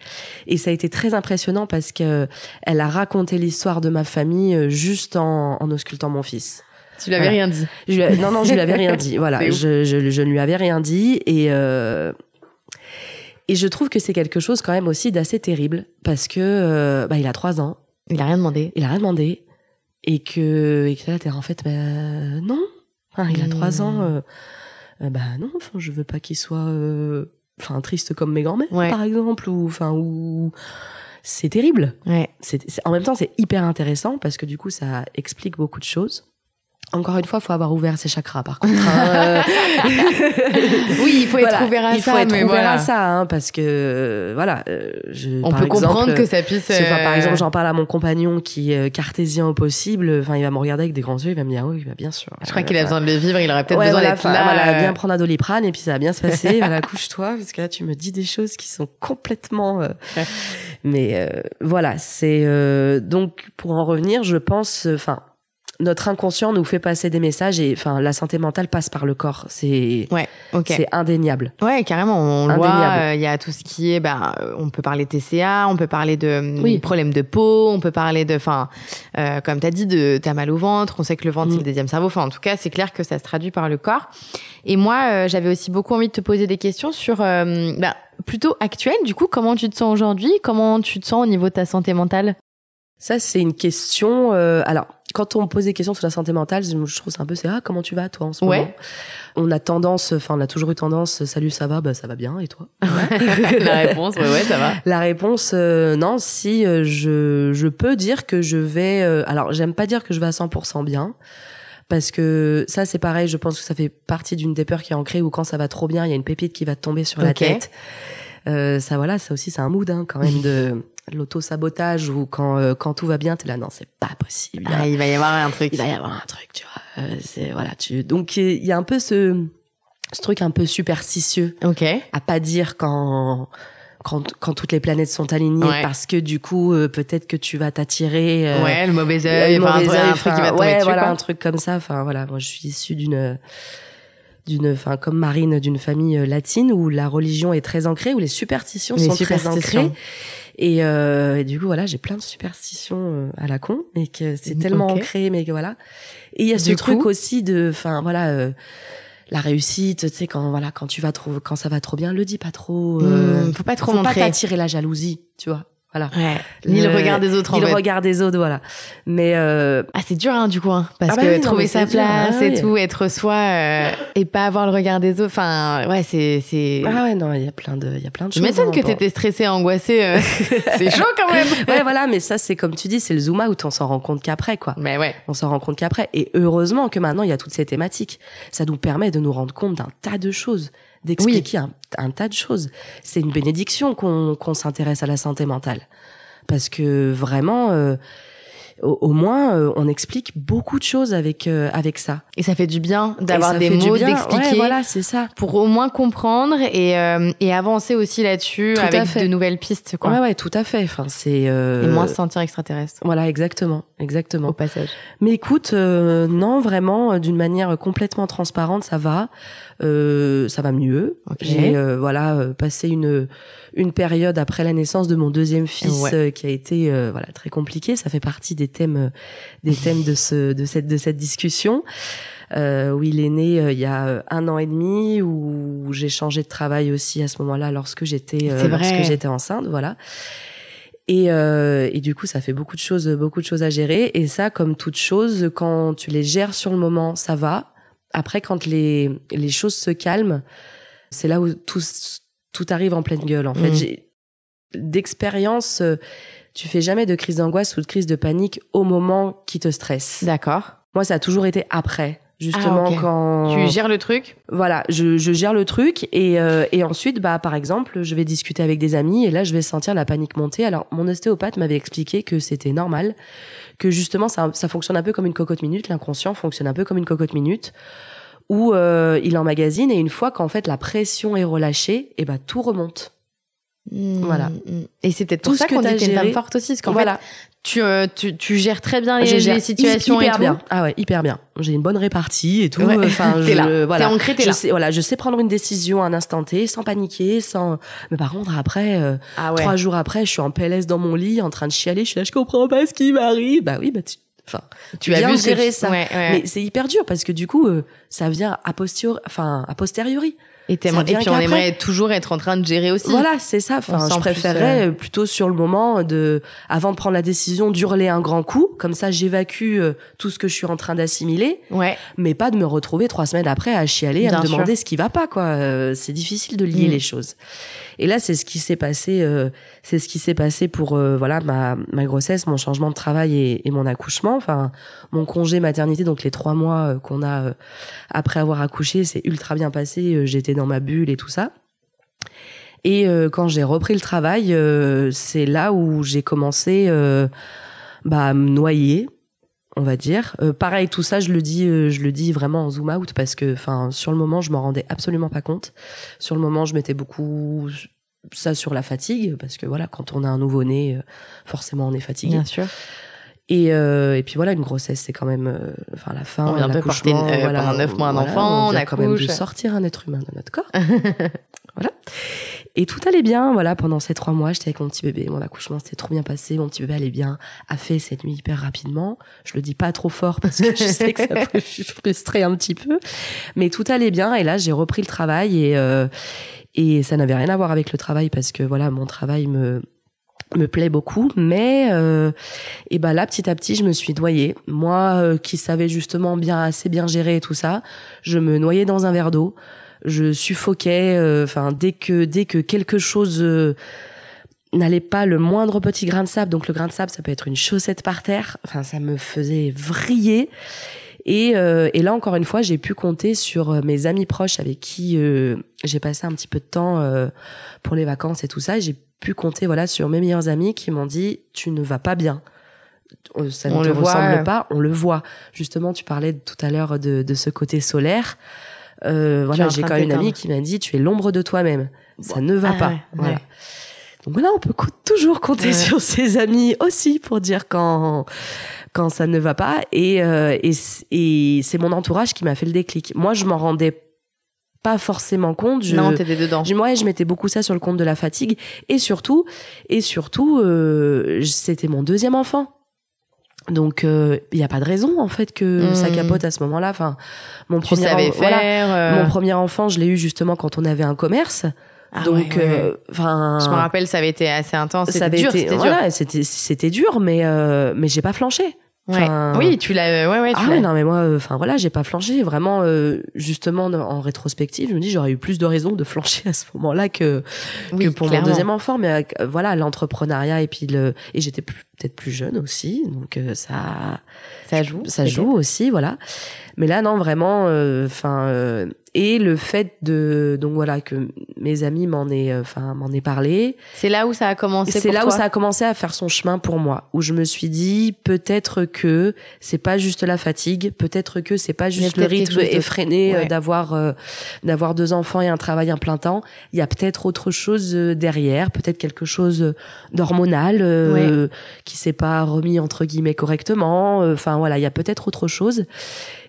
Et ça a été très impressionnant parce que elle a raconté l'histoire de ma famille euh, juste en, en auscultant mon fils. Tu lui avais Voilà. rien dit. Je lui ai- non, non, je lui avais rien dit. Voilà, je, je, je ne lui avais rien dit et euh, et je trouve que c'est quelque chose quand même aussi d'assez terrible parce que euh, bah, il a trois ans, Il a rien demandé. il a rien demandé et que et que là t'es en fait bah, non, il a trois ans, euh, bah non, enfin je veux pas qu'il soit euh, enfin triste comme mes grands-mères Ouais. par exemple ou enfin ou c'est terrible. Ouais. C'est, c'est- en même temps, c'est hyper intéressant parce que du coup, ça explique beaucoup de choses. Encore une fois, faut avoir ouvert ses chakras, par contre. hein. Oui, il faut être ouvert à il faut ça, être mais ouvert voilà. à ça, hein, parce que euh, voilà, euh, je, On par peut exemple, comprendre que ça puisse. enfin, par euh, exemple, j'en parle à mon compagnon qui est cartésien au possible. Enfin, il va me regarder avec des grands yeux, il va me dire oui, bah, bien sûr. Je crois qu'il a besoin de le vivre, il aurait peut-être Ouais, besoin voilà, d'être là. voilà, bien prendre un doliprane et puis ça va bien se passer. voilà, couche-toi parce que là tu me dis des choses qui sont complètement. euh. Mais euh, voilà, c'est euh, donc pour en revenir, je pense, enfin. Notre inconscient nous fait passer des messages et enfin la santé mentale passe par le corps c'est Ouais, ok. c'est indéniable Ouais, carrément, on le voit. Indéniable. euh, Il y a tout ce qui est, bah, euh, on peut parler TCA, on peut parler de euh, Oui. problèmes de peau, on peut parler de, enfin, euh, comme t'as dit, de t'as mal au ventre. On sait que le ventre Mm. c'est le deuxième cerveau. Enfin, en tout cas, c'est clair que ça se traduit par le corps. Et moi, euh, j'avais aussi beaucoup envie de te poser des questions sur, bah, plutôt actuel. Du coup, comment tu te sens aujourd'hui? Comment tu te sens au niveau de ta santé mentale? Ça c'est une question euh, alors quand on me pose des questions sur la santé mentale je trouve c'est un peu c'est ah comment tu vas toi en ce Ouais. moment? On a tendance enfin on a toujours eu tendance salut ça va? Bah ça va bien et toi? La réponse, ouais, ouais, ça va. La réponse, euh, non, si euh, je, je peux dire que je vais... euh, alors, j'aime pas dire que je vais à 100% bien, parce que ça, c'est pareil, je pense que ça fait partie d'une des peurs qui est ancrée, où quand ça va trop bien, il y a une pépite qui va tomber sur la tête. Euh, ça, voilà, ça aussi, c'est un mood hein, quand même de l'auto-sabotage, où quand, euh, quand tout va bien, t'es là, non, c'est pas possible. Ah, il va y avoir un truc. Il va y avoir un truc, tu vois. Euh, c'est, voilà, tu... Donc, il y a un peu ce, ce truc un peu superstitieux Ok. à pas dire quand quand, quand toutes les planètes sont alignées Ouais. parce que du coup euh, peut-être que tu vas t'attirer euh, ouais, le mauvais le œil, un mauvais truc- un truc qui va tomber ouais, dessus, voilà quoi. un truc comme ça enfin voilà moi je suis issue d'une d'une enfin comme Marine d'une famille euh, latine où la religion est très ancrée où les superstitions Les sont très ancrées et, euh, et du coup voilà j'ai plein de superstitions euh, à la con et que c'est Mhm, tellement ancré mais que voilà et il y a ce Du truc coup aussi de enfin voilà euh, la réussite, tu sais quand voilà quand tu vas trop quand ça va trop bien, le dis pas trop. euh, Hmm, faut pas trop faut montrer. pas t'attirer la jalousie, tu vois. Voilà. Ouais. Ni le, regard des autres, ni en le fait. regard des autres, voilà. Mais euh, Ah, c'est dur, hein, du coup, hein, parce Ah bah que oui, non, trouver sa c'est dur, place ah et oui. tout, être soi euh, et pas avoir le regard des autres. Enfin, ouais, c'est, c'est. ah ouais non, il y a plein de il y a plein de Je choses. m'étonne hein, que t'étais stressée, angoissée. euh, c'est chaud quand même. Ouais, voilà, mais ça c'est comme tu dis, c'est le zoom out, on s'en rend compte qu'après quoi. Mais ouais. On s'en rend compte qu'après. Et heureusement que maintenant il y a toutes ces thématiques. Ça nous permet de nous rendre compte d'un tas de choses, d'expliquer un, un tas de choses. C'est une bénédiction qu'on qu'on s'intéresse à la santé mentale, parce que vraiment, euh, au, au moins, euh, on explique beaucoup de choses avec euh, avec ça. Et ça fait du bien d'avoir des mots, d'expliquer. Ouais, voilà, c'est ça. Pour au moins comprendre et, euh, et avancer aussi là-dessus avec de nouvelles pistes, quoi. Ouais, ouais, tout à fait. Enfin, c'est. euh, Et moins se sentir extraterrestre, Voilà, exactement, exactement. au passage. Mais écoute, euh, non, vraiment, d'une manière complètement transparente, ça va. Euh, ça va mieux. J'ai euh, voilà euh, passé une une période après la naissance de mon deuxième fils Ouais. euh, qui a été euh, voilà très compliquée. Ça fait partie des thèmes des thèmes de ce de cette de cette discussion. Euh, où il est né euh, il y a un an et demi, où j'ai changé de travail aussi à ce moment-là lorsque j'étais euh, lorsque j'étais enceinte, voilà. Et, euh, et du coup, ça fait beaucoup de choses, beaucoup de choses à gérer. Et ça, comme toute chose, quand tu les gères sur le moment, ça va. Après, quand les, les choses se calment, c'est là où tout, tout arrive en pleine gueule. En fait, Mm. j'ai d'expérience, euh, tu fais jamais de crise d'angoisse ou de crise de panique au moment qui te stresse. D'accord. Moi, ça a toujours été après. Justement, Ah, ok. quand Tu gères le truc voilà, je, je gère le truc et, euh, et ensuite, bah, par exemple, je vais discuter avec des amis et là, je vais sentir la panique monter. Alors, mon ostéopathe m'avait expliqué que c'était normal, que justement, ça, ça fonctionne un peu comme une cocotte minute. L'inconscient fonctionne un peu comme une cocotte minute où euh, il emmagasine et une fois qu'en fait la pression est relâchée, et bah tout remonte. Voilà. Mm. Et c'est peut-être Tout pour ça ce que qu'on dit que t'es une femme géré. forte aussi, parce qu'en voilà, fait, tu, euh, tu, tu gères très bien les, je gère les situations hyper et tout. bien. Ah ouais, hyper bien. J'ai une bonne répartie et tout. Ouais. Enfin, T'es je- là. voilà. T'es ancré, t'es je là. sais, voilà, je sais prendre une décision à un instant T, sans paniquer, sans. Mais par contre, après, euh, Ah ouais. trois jours après, je suis en PLS dans mon lit, en train de chialer. Je suis là, je comprends pas ce qui m'arrive. Bah oui, bah tu. Enfin, tu, que gérer tu- ça. Ouais, ouais. Mais c'est hyper dur parce que du coup, euh, ça vient a posteriori. Enfin, a posteriori. Et, ça puis on aimerait toujours être en train de gérer aussi. Voilà, c'est ça. Enfin, je préférerais euh, plutôt sur le moment de, avant de prendre la décision, d'hurler un grand coup. Comme ça, j'évacue euh, tout ce que je suis en train d'assimiler, Ouais. mais pas de me retrouver trois semaines après à chialer, à me sûr. demander ce qui va pas, quoi. Euh, c'est difficile de lier Mm. les choses. Et là, c'est ce qui s'est passé. euh, c'est ce qui s'est passé pour euh, voilà ma, ma grossesse, mon changement de travail et, et mon accouchement. Enfin, mon congé maternité, donc les trois mois euh, qu'on a euh, après avoir accouché, c'est ultra bien passé. Euh, J'étais dans ma bulle et tout ça. Et quand j'ai repris le travail, c'est là où j'ai commencé bah, à me noyer, on va dire. Euh, pareil, tout ça, je le dis, euh, je le dis vraiment en zoom out parce que, enfin, sur le moment, je m'en rendais absolument pas compte. Sur le moment, je mettais beaucoup ça sur la fatigue parce que voilà, quand on a un nouveau-né, euh, forcément, on est fatigué. Bien sûr. Et, euh, et puis voilà, une grossesse, c'est quand même, euh, enfin la fin, On vient de porter euh, voilà, pendant neuf mois un voilà, enfant, on vient quand même accouche. sortir un être humain de notre corps. voilà. Et tout allait bien, voilà, pendant ces trois mois, j'étais avec mon petit bébé, mon accouchement s'était trop bien passé, mon petit bébé allait bien, a fait cette nuit hyper rapidement. Je le dis pas trop fort parce que je sais que ça peut frustrer un petit peu, mais tout allait bien. Et là, j'ai repris le travail et euh, et ça n'avait rien à voir avec le travail parce que voilà, mon travail me me plaît beaucoup, mais euh, et ben là petit à petit je me suis noyée. Moi euh, qui savais justement bien assez bien gérer tout ça, je me noyais dans un verre d'eau, je suffoquais. euh, Enfin dès que dès que quelque chose n'allait pas, le moindre petit grain de sable, donc le grain de sable ça peut être une chaussette par terre. Enfin ça me faisait vriller. Et, euh, et là encore une fois, j'ai pu compter sur euh, mes amis proches avec qui euh, j'ai passé un petit peu de temps euh, pour les vacances et tout ça. J'ai pu compter voilà sur mes meilleurs amis qui m'ont dit tu ne vas pas bien. Euh, Ça ne On te le voit, ressemble euh. pas, on le voit. Justement, tu parlais tout à l'heure de, de ce côté solaire. Euh, voilà, j'ai quand même une amie qui m'a dit tu es l'ombre de toi-même. Ça ne va Ah pas. ouais, voilà. Donc voilà, on peut toujours compter sur ses amis aussi pour dire quand quand ça ne va pas. Et, euh, et, et c'est mon entourage qui m'a fait le déclic. Moi, je m'en rendais pas forcément compte. Je, non, t'étais dedans. Je, ouais, je mettais beaucoup ça sur le compte de la fatigue. Et surtout, et surtout, euh, c'était mon deuxième enfant. Donc il euh, n'y a pas de raison en fait que ça hmm. capote à ce moment-là. Enfin, mon premier, faire, voilà, mon premier enfant, je l'ai eu justement quand on avait un commerce. Ah Donc, enfin, je me rappelle, ça avait été assez intense. C'était dur, c'était voilà, c'était c'était dur, mais euh, mais j'ai pas flanché. Oui, tu l'as. Ouais, ouais. Tu ah non, mais moi, euh, enfin voilà, j'ai pas flanché. Vraiment, euh, justement, en rétrospective, je me dis j'aurais eu plus de raisons de flancher à ce moment-là que que pour mon deuxième enfant. Mais euh, voilà, l'entrepreneuriat et puis le et j'étais peut-être plus jeune aussi, donc ça ça joue, ça joue aussi, voilà. Mais là, non, vraiment, enfin et le fait de donc voilà que mes amis m'en aient enfin m'en aient parlé. C'est là où ça a commencé c'est là où ça a commencé à faire son chemin pour moi où je me suis dit peut-être que c'est pas juste la fatigue peut-être que c'est pas juste le rythme effréné euh, d'avoir euh, d'avoir deux enfants et un travail en plein temps. Il y a peut-être autre chose euh, derrière peut-être quelque chose d'hormonal qui s'est pas remis entre guillemets correctement. Enfin voilà il y a peut-être autre chose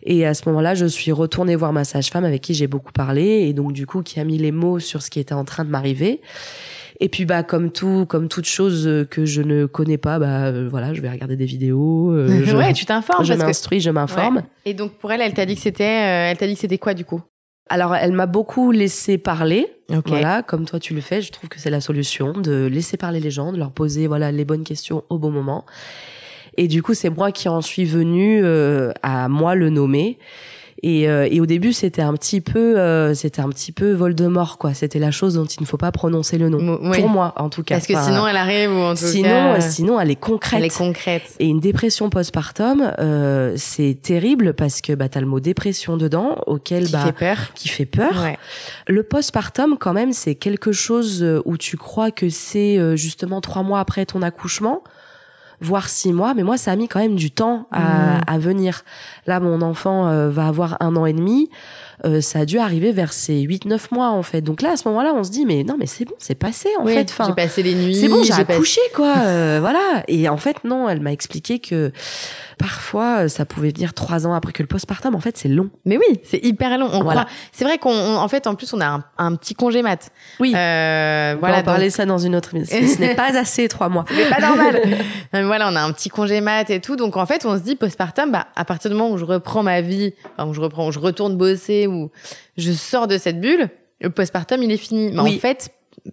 et à ce moment-là, je suis retournée voir ma sage-femme avec qui j'ai beaucoup parlé et donc du coup qui a mis les mots sur ce qui était en train de m'arriver. Et puis bah comme tout, comme toute chose que je ne connais pas, bah euh, voilà, je vais regarder des vidéos. Euh, je, ouais, tu t'informes. Je m'instruis, je m'informe. Et donc pour elle, elle t'a dit que c'était, euh, elle t'a dit que c'était quoi du coup? Alors, elle m'a beaucoup laissé parler. Voilà, comme toi tu le fais, je trouve que c'est la solution de laisser parler les gens, de leur poser voilà les bonnes questions au bon moment. Et du coup, c'est moi qui en suis venue euh, à moi le nommer. Et, euh, et, au début, c'était un petit peu, euh, c'était un petit peu Voldemort, quoi. C'était la chose dont il ne faut pas prononcer le nom. Pour moi, en tout cas. Parce que sinon, elle arrive ou en tout sinon, cas... sinon, elle est concrète. Elle est concrète. Et une dépression postpartum, euh, c'est terrible parce que bah t'as le mot dépression dedans, auquel qui bah fait peur. qui fait peur. Ouais. Le postpartum, quand même, c'est quelque chose où tu crois que c'est justement trois mois après ton accouchement voire six mois. Mais moi, ça a mis quand même du temps à, mmh. à venir. Là, mon enfant euh, va avoir un an et demi. Euh, ça a dû arriver vers ses 8-9 mois en fait. Donc là, à ce moment-là, on se dit mais non, mais c'est bon, c'est passé en fait. Enfin, j'ai passé les nuits. C'est bon, j'ai accouché quoi. Euh, voilà. Et en fait, non, elle m'a expliqué que parfois, ça pouvait venir trois ans après que le postpartum. En fait, c'est long. Mais oui, c'est hyper long. On voilà. C'est vrai qu'on, en fait, en plus, on a un, un petit congé mat. Oui. Euh, voilà. On va parler ça dans une autre. Ce n'est pas assez trois mois. C'est pas normal. voilà, on a un petit congé mat et tout. Donc en fait, on se dit postpartum, bah à partir du moment où je reprends ma vie, enfin, où je reprends, où je retourne bosser, où je sors de cette bulle, le postpartum il est fini. Mais en fait,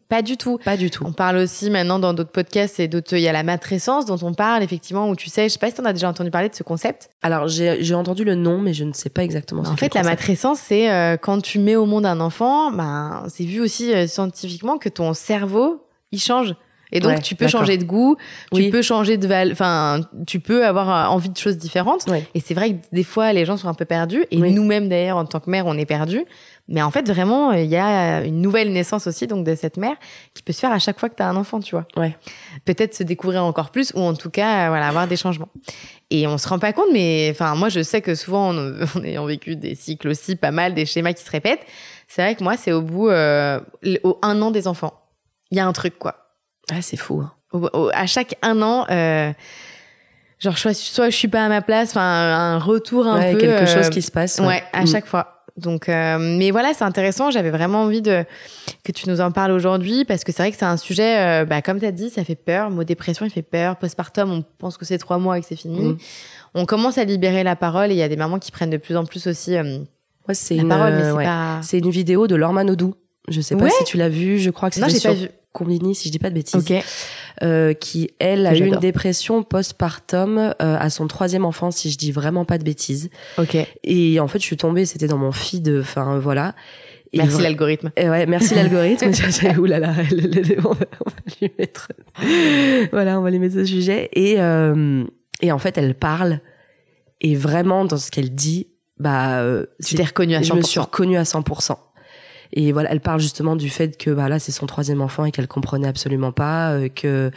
pas du tout. Pas du tout. On parle aussi maintenant dans d'autres podcasts et d'autres. Il y a la matrescence dont on parle effectivement où tu sais, je sais pas si tu en as déjà entendu parler de ce concept. Alors j'ai entendu le nom, mais je ne sais pas exactement. en fait, la matrescence, c'est euh, quand tu mets au monde un enfant, ben c'est vu aussi euh, scientifiquement que ton cerveau il change. Et donc tu peux changer de goût, tu peux changer de val, enfin tu peux avoir euh, envie de choses différentes. Et c'est vrai que des fois les gens sont un peu perdus et nous-mêmes d'ailleurs en tant que mère on est perdus mais en fait, vraiment, il y a une nouvelle naissance aussi donc de cette mère qui peut se faire à chaque fois que tu as un enfant, tu vois. Ouais. Peut-être se découvrir encore plus ou en tout cas, voilà, avoir des changements. Et on se rend pas compte, mais enfin, moi, je sais que souvent, on, ayant vécu des cycles aussi, pas mal, des schémas qui se répètent, c'est vrai que moi, c'est au bout, euh, au un an des enfants. Il y a un truc, quoi. Ah, c'est fou. Hein. à chaque un an, euh, genre, soit, soit je suis pas à ma place, enfin, un retour un ouais, peu. quelque chose euh, qui se passe. Ouais, à mm. chaque fois. Donc, euh, mais voilà, c'est intéressant. J'avais vraiment envie de que tu nous en parles aujourd'hui parce que c'est vrai que c'est un sujet, euh, bah, comme tu as dit, ça fait peur. Le mot dépression, il fait peur. Postpartum, on pense que c'est trois mois et que c'est fini. Mm. On commence à libérer la parole et il y a des mamans qui prennent de plus en plus aussi euh, c'est la une, parole, mais c'est pas... C'est une vidéo de Lorman Odou. Je sais pas si tu l'as vu. Je crois que c'est sur Combini, si je dis pas de bêtises. Okay. Euh, qui elle a eu une dépression postpartum euh, à son troisième enfant, si je dis vraiment pas de bêtises. Ok. Et en fait, je suis tombée, c'était dans mon feed, enfin voilà. Et merci l'algorithme. Ouais, merci l'algorithme. Ouh là là, on va lui mettre. voilà, on va lui mettre ce sujet. Et euh, et en fait, elle parle et vraiment dans ce qu'elle dit, bah, euh, tu t'es reconnue à 100%. Je me suis reconnue à 100%. Et voilà, elle parle justement du fait que bah là c'est son troisième enfant et qu'elle comprenait absolument pas, euh, que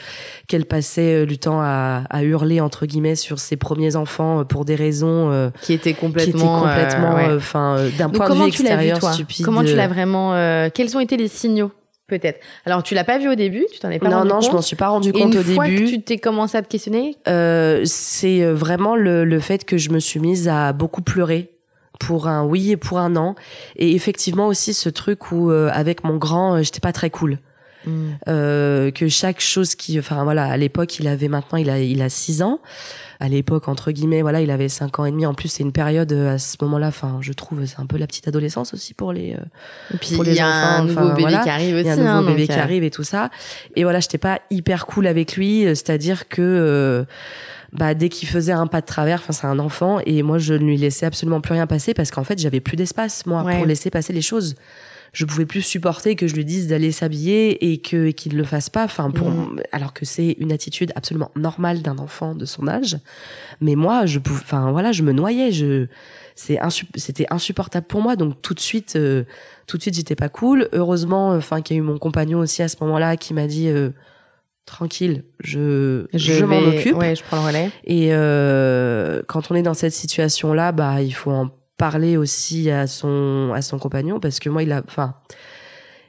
qu'elle passait euh, du temps à, à, hurler entre guillemets sur ses premiers enfants euh, pour des raisons euh, qui étaient complètement, complètement, enfin d'un point de vue extérieur stupide. Comment tu l'as vraiment Quels ont été les signaux Peut-être? Alors, tu l'as pas vu au début, tu t'en es pas non, rendu non, compte? je m'en suis pas rendu Et compte une au fois début. que tu t'es commencé à te questionner, Euh, c'est euh, vraiment le, le fait que je me suis mise à beaucoup pleurer pour un oui et pour un non. Et effectivement aussi ce truc où euh, avec mon grand, euh, j'étais pas très cool. Euh, que chaque chose qui, enfin voilà, à l'époque il avait maintenant il a il a six ans. À l'époque entre guillemets, voilà, il avait cinq ans et demi. En plus c'est une période euh, à ce moment-là, enfin je trouve c'est un peu la petite adolescence aussi pour les. euh, puis Pour il les y a un enfants, nouveau enfin, bébé voilà. qui arrive aussi. Il y a un nouveau hein, bébé qui arrive et tout ça. Et voilà, j'étais pas hyper cool avec lui, euh, c'est-à-dire que euh, bah dès qu'il faisait un pas de travers, enfin c'est un enfant et moi je ne lui laissais absolument plus rien passer parce qu'en fait j'avais plus d'espace moi Ouais. pour laisser passer les choses. Je pouvais plus supporter que je lui dise d'aller s'habiller et que et qu'il ne le fasse pas. Enfin pour Mhm. alors que c'est une attitude absolument normale d'un enfant de son âge. Mais moi je pouvais, enfin voilà, je me noyais. Je c'est insu- c'était insupportable pour moi. Donc tout de suite, euh, tout de suite j'étais pas cool. Heureusement, enfin qu'il y a eu mon compagnon aussi à ce moment-là qui m'a dit euh, tranquille, je je, m'en occupe. Ouais, je prends le relais. Et euh, quand on est dans cette situation-là, bah il faut en parler aussi à son à son compagnon parce que moi il a, enfin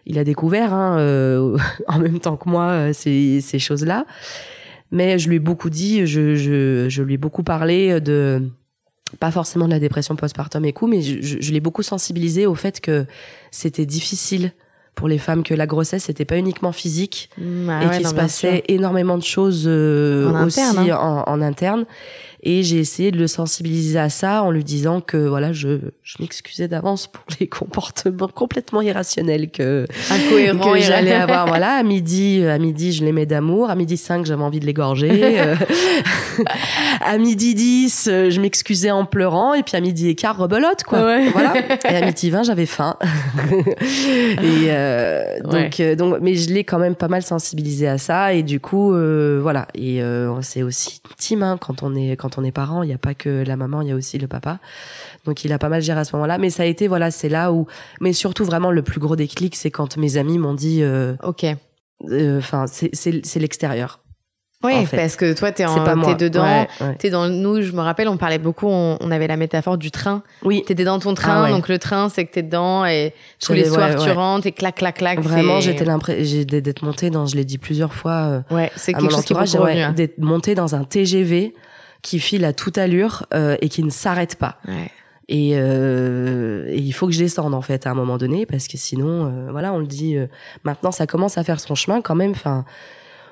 il a découvert hein, euh, en même temps que moi euh, ces ces choses-là. Mais je lui ai beaucoup dit, je je je lui ai beaucoup parlé de pas forcément de la dépression postpartum et tout, mais je, je, je l'ai beaucoup sensibilisé au fait que c'était difficile pour les femmes, que la grossesse c'était pas uniquement physique, Mm, ah et ouais, qu'il se passait sûr. énormément de choses euh, En aussi interne, hein. en, en interne. Et j'ai essayé de le sensibiliser à ça en lui disant que voilà, je, je m'excusais d'avance pour les comportements complètement irrationnels que, que j'allais avoir. Voilà, à midi, à midi, je l'aimais d'amour. À midi 5, j'avais envie de l'égorger. Euh, à midi 10, euh, je m'excusais en pleurant. Et puis à midi et quart, rebelote, quoi. Ouais. Voilà. Et à midi 20, j'avais faim. et euh, donc, donc, mais je l'ai quand même pas mal sensibilisé à ça. Et du coup, euh, voilà. Et euh, c'est aussi team hein, quand on est quand on est parent. Il n'y a pas que la maman, il y a aussi le papa. Donc il a pas mal géré à ce moment-là. Mais ça a été voilà, c'est là où. Mais surtout vraiment le plus gros déclic, c'est quand mes amis m'ont dit. euh, Ok. Enfin, c'est l'extérieur. Oui, En fait. parce que toi, t'es t'es dedans. Ouais, ouais. T'es dans nous, je me rappelle, on parlait beaucoup, on, on avait la métaphore du train. Oui. T'étais dans ton train, Ah ouais. donc le train, c'est que t'es dedans et tous les soirs tu rentres et clac, clac, clac. Vraiment, j'étais l'impression j'ai d'être montée dans, je l'ai dit plusieurs fois. euh, Ouais, c'est quelque chose qui revenu, hein. d'être montée dans un TGV qui file à toute allure euh, et qui ne s'arrête pas. Ouais. Et, euh, et il faut que je descende en fait à un moment donné parce que sinon, euh, voilà, on le dit. euh, maintenant, ça commence à faire son chemin quand même. Enfin,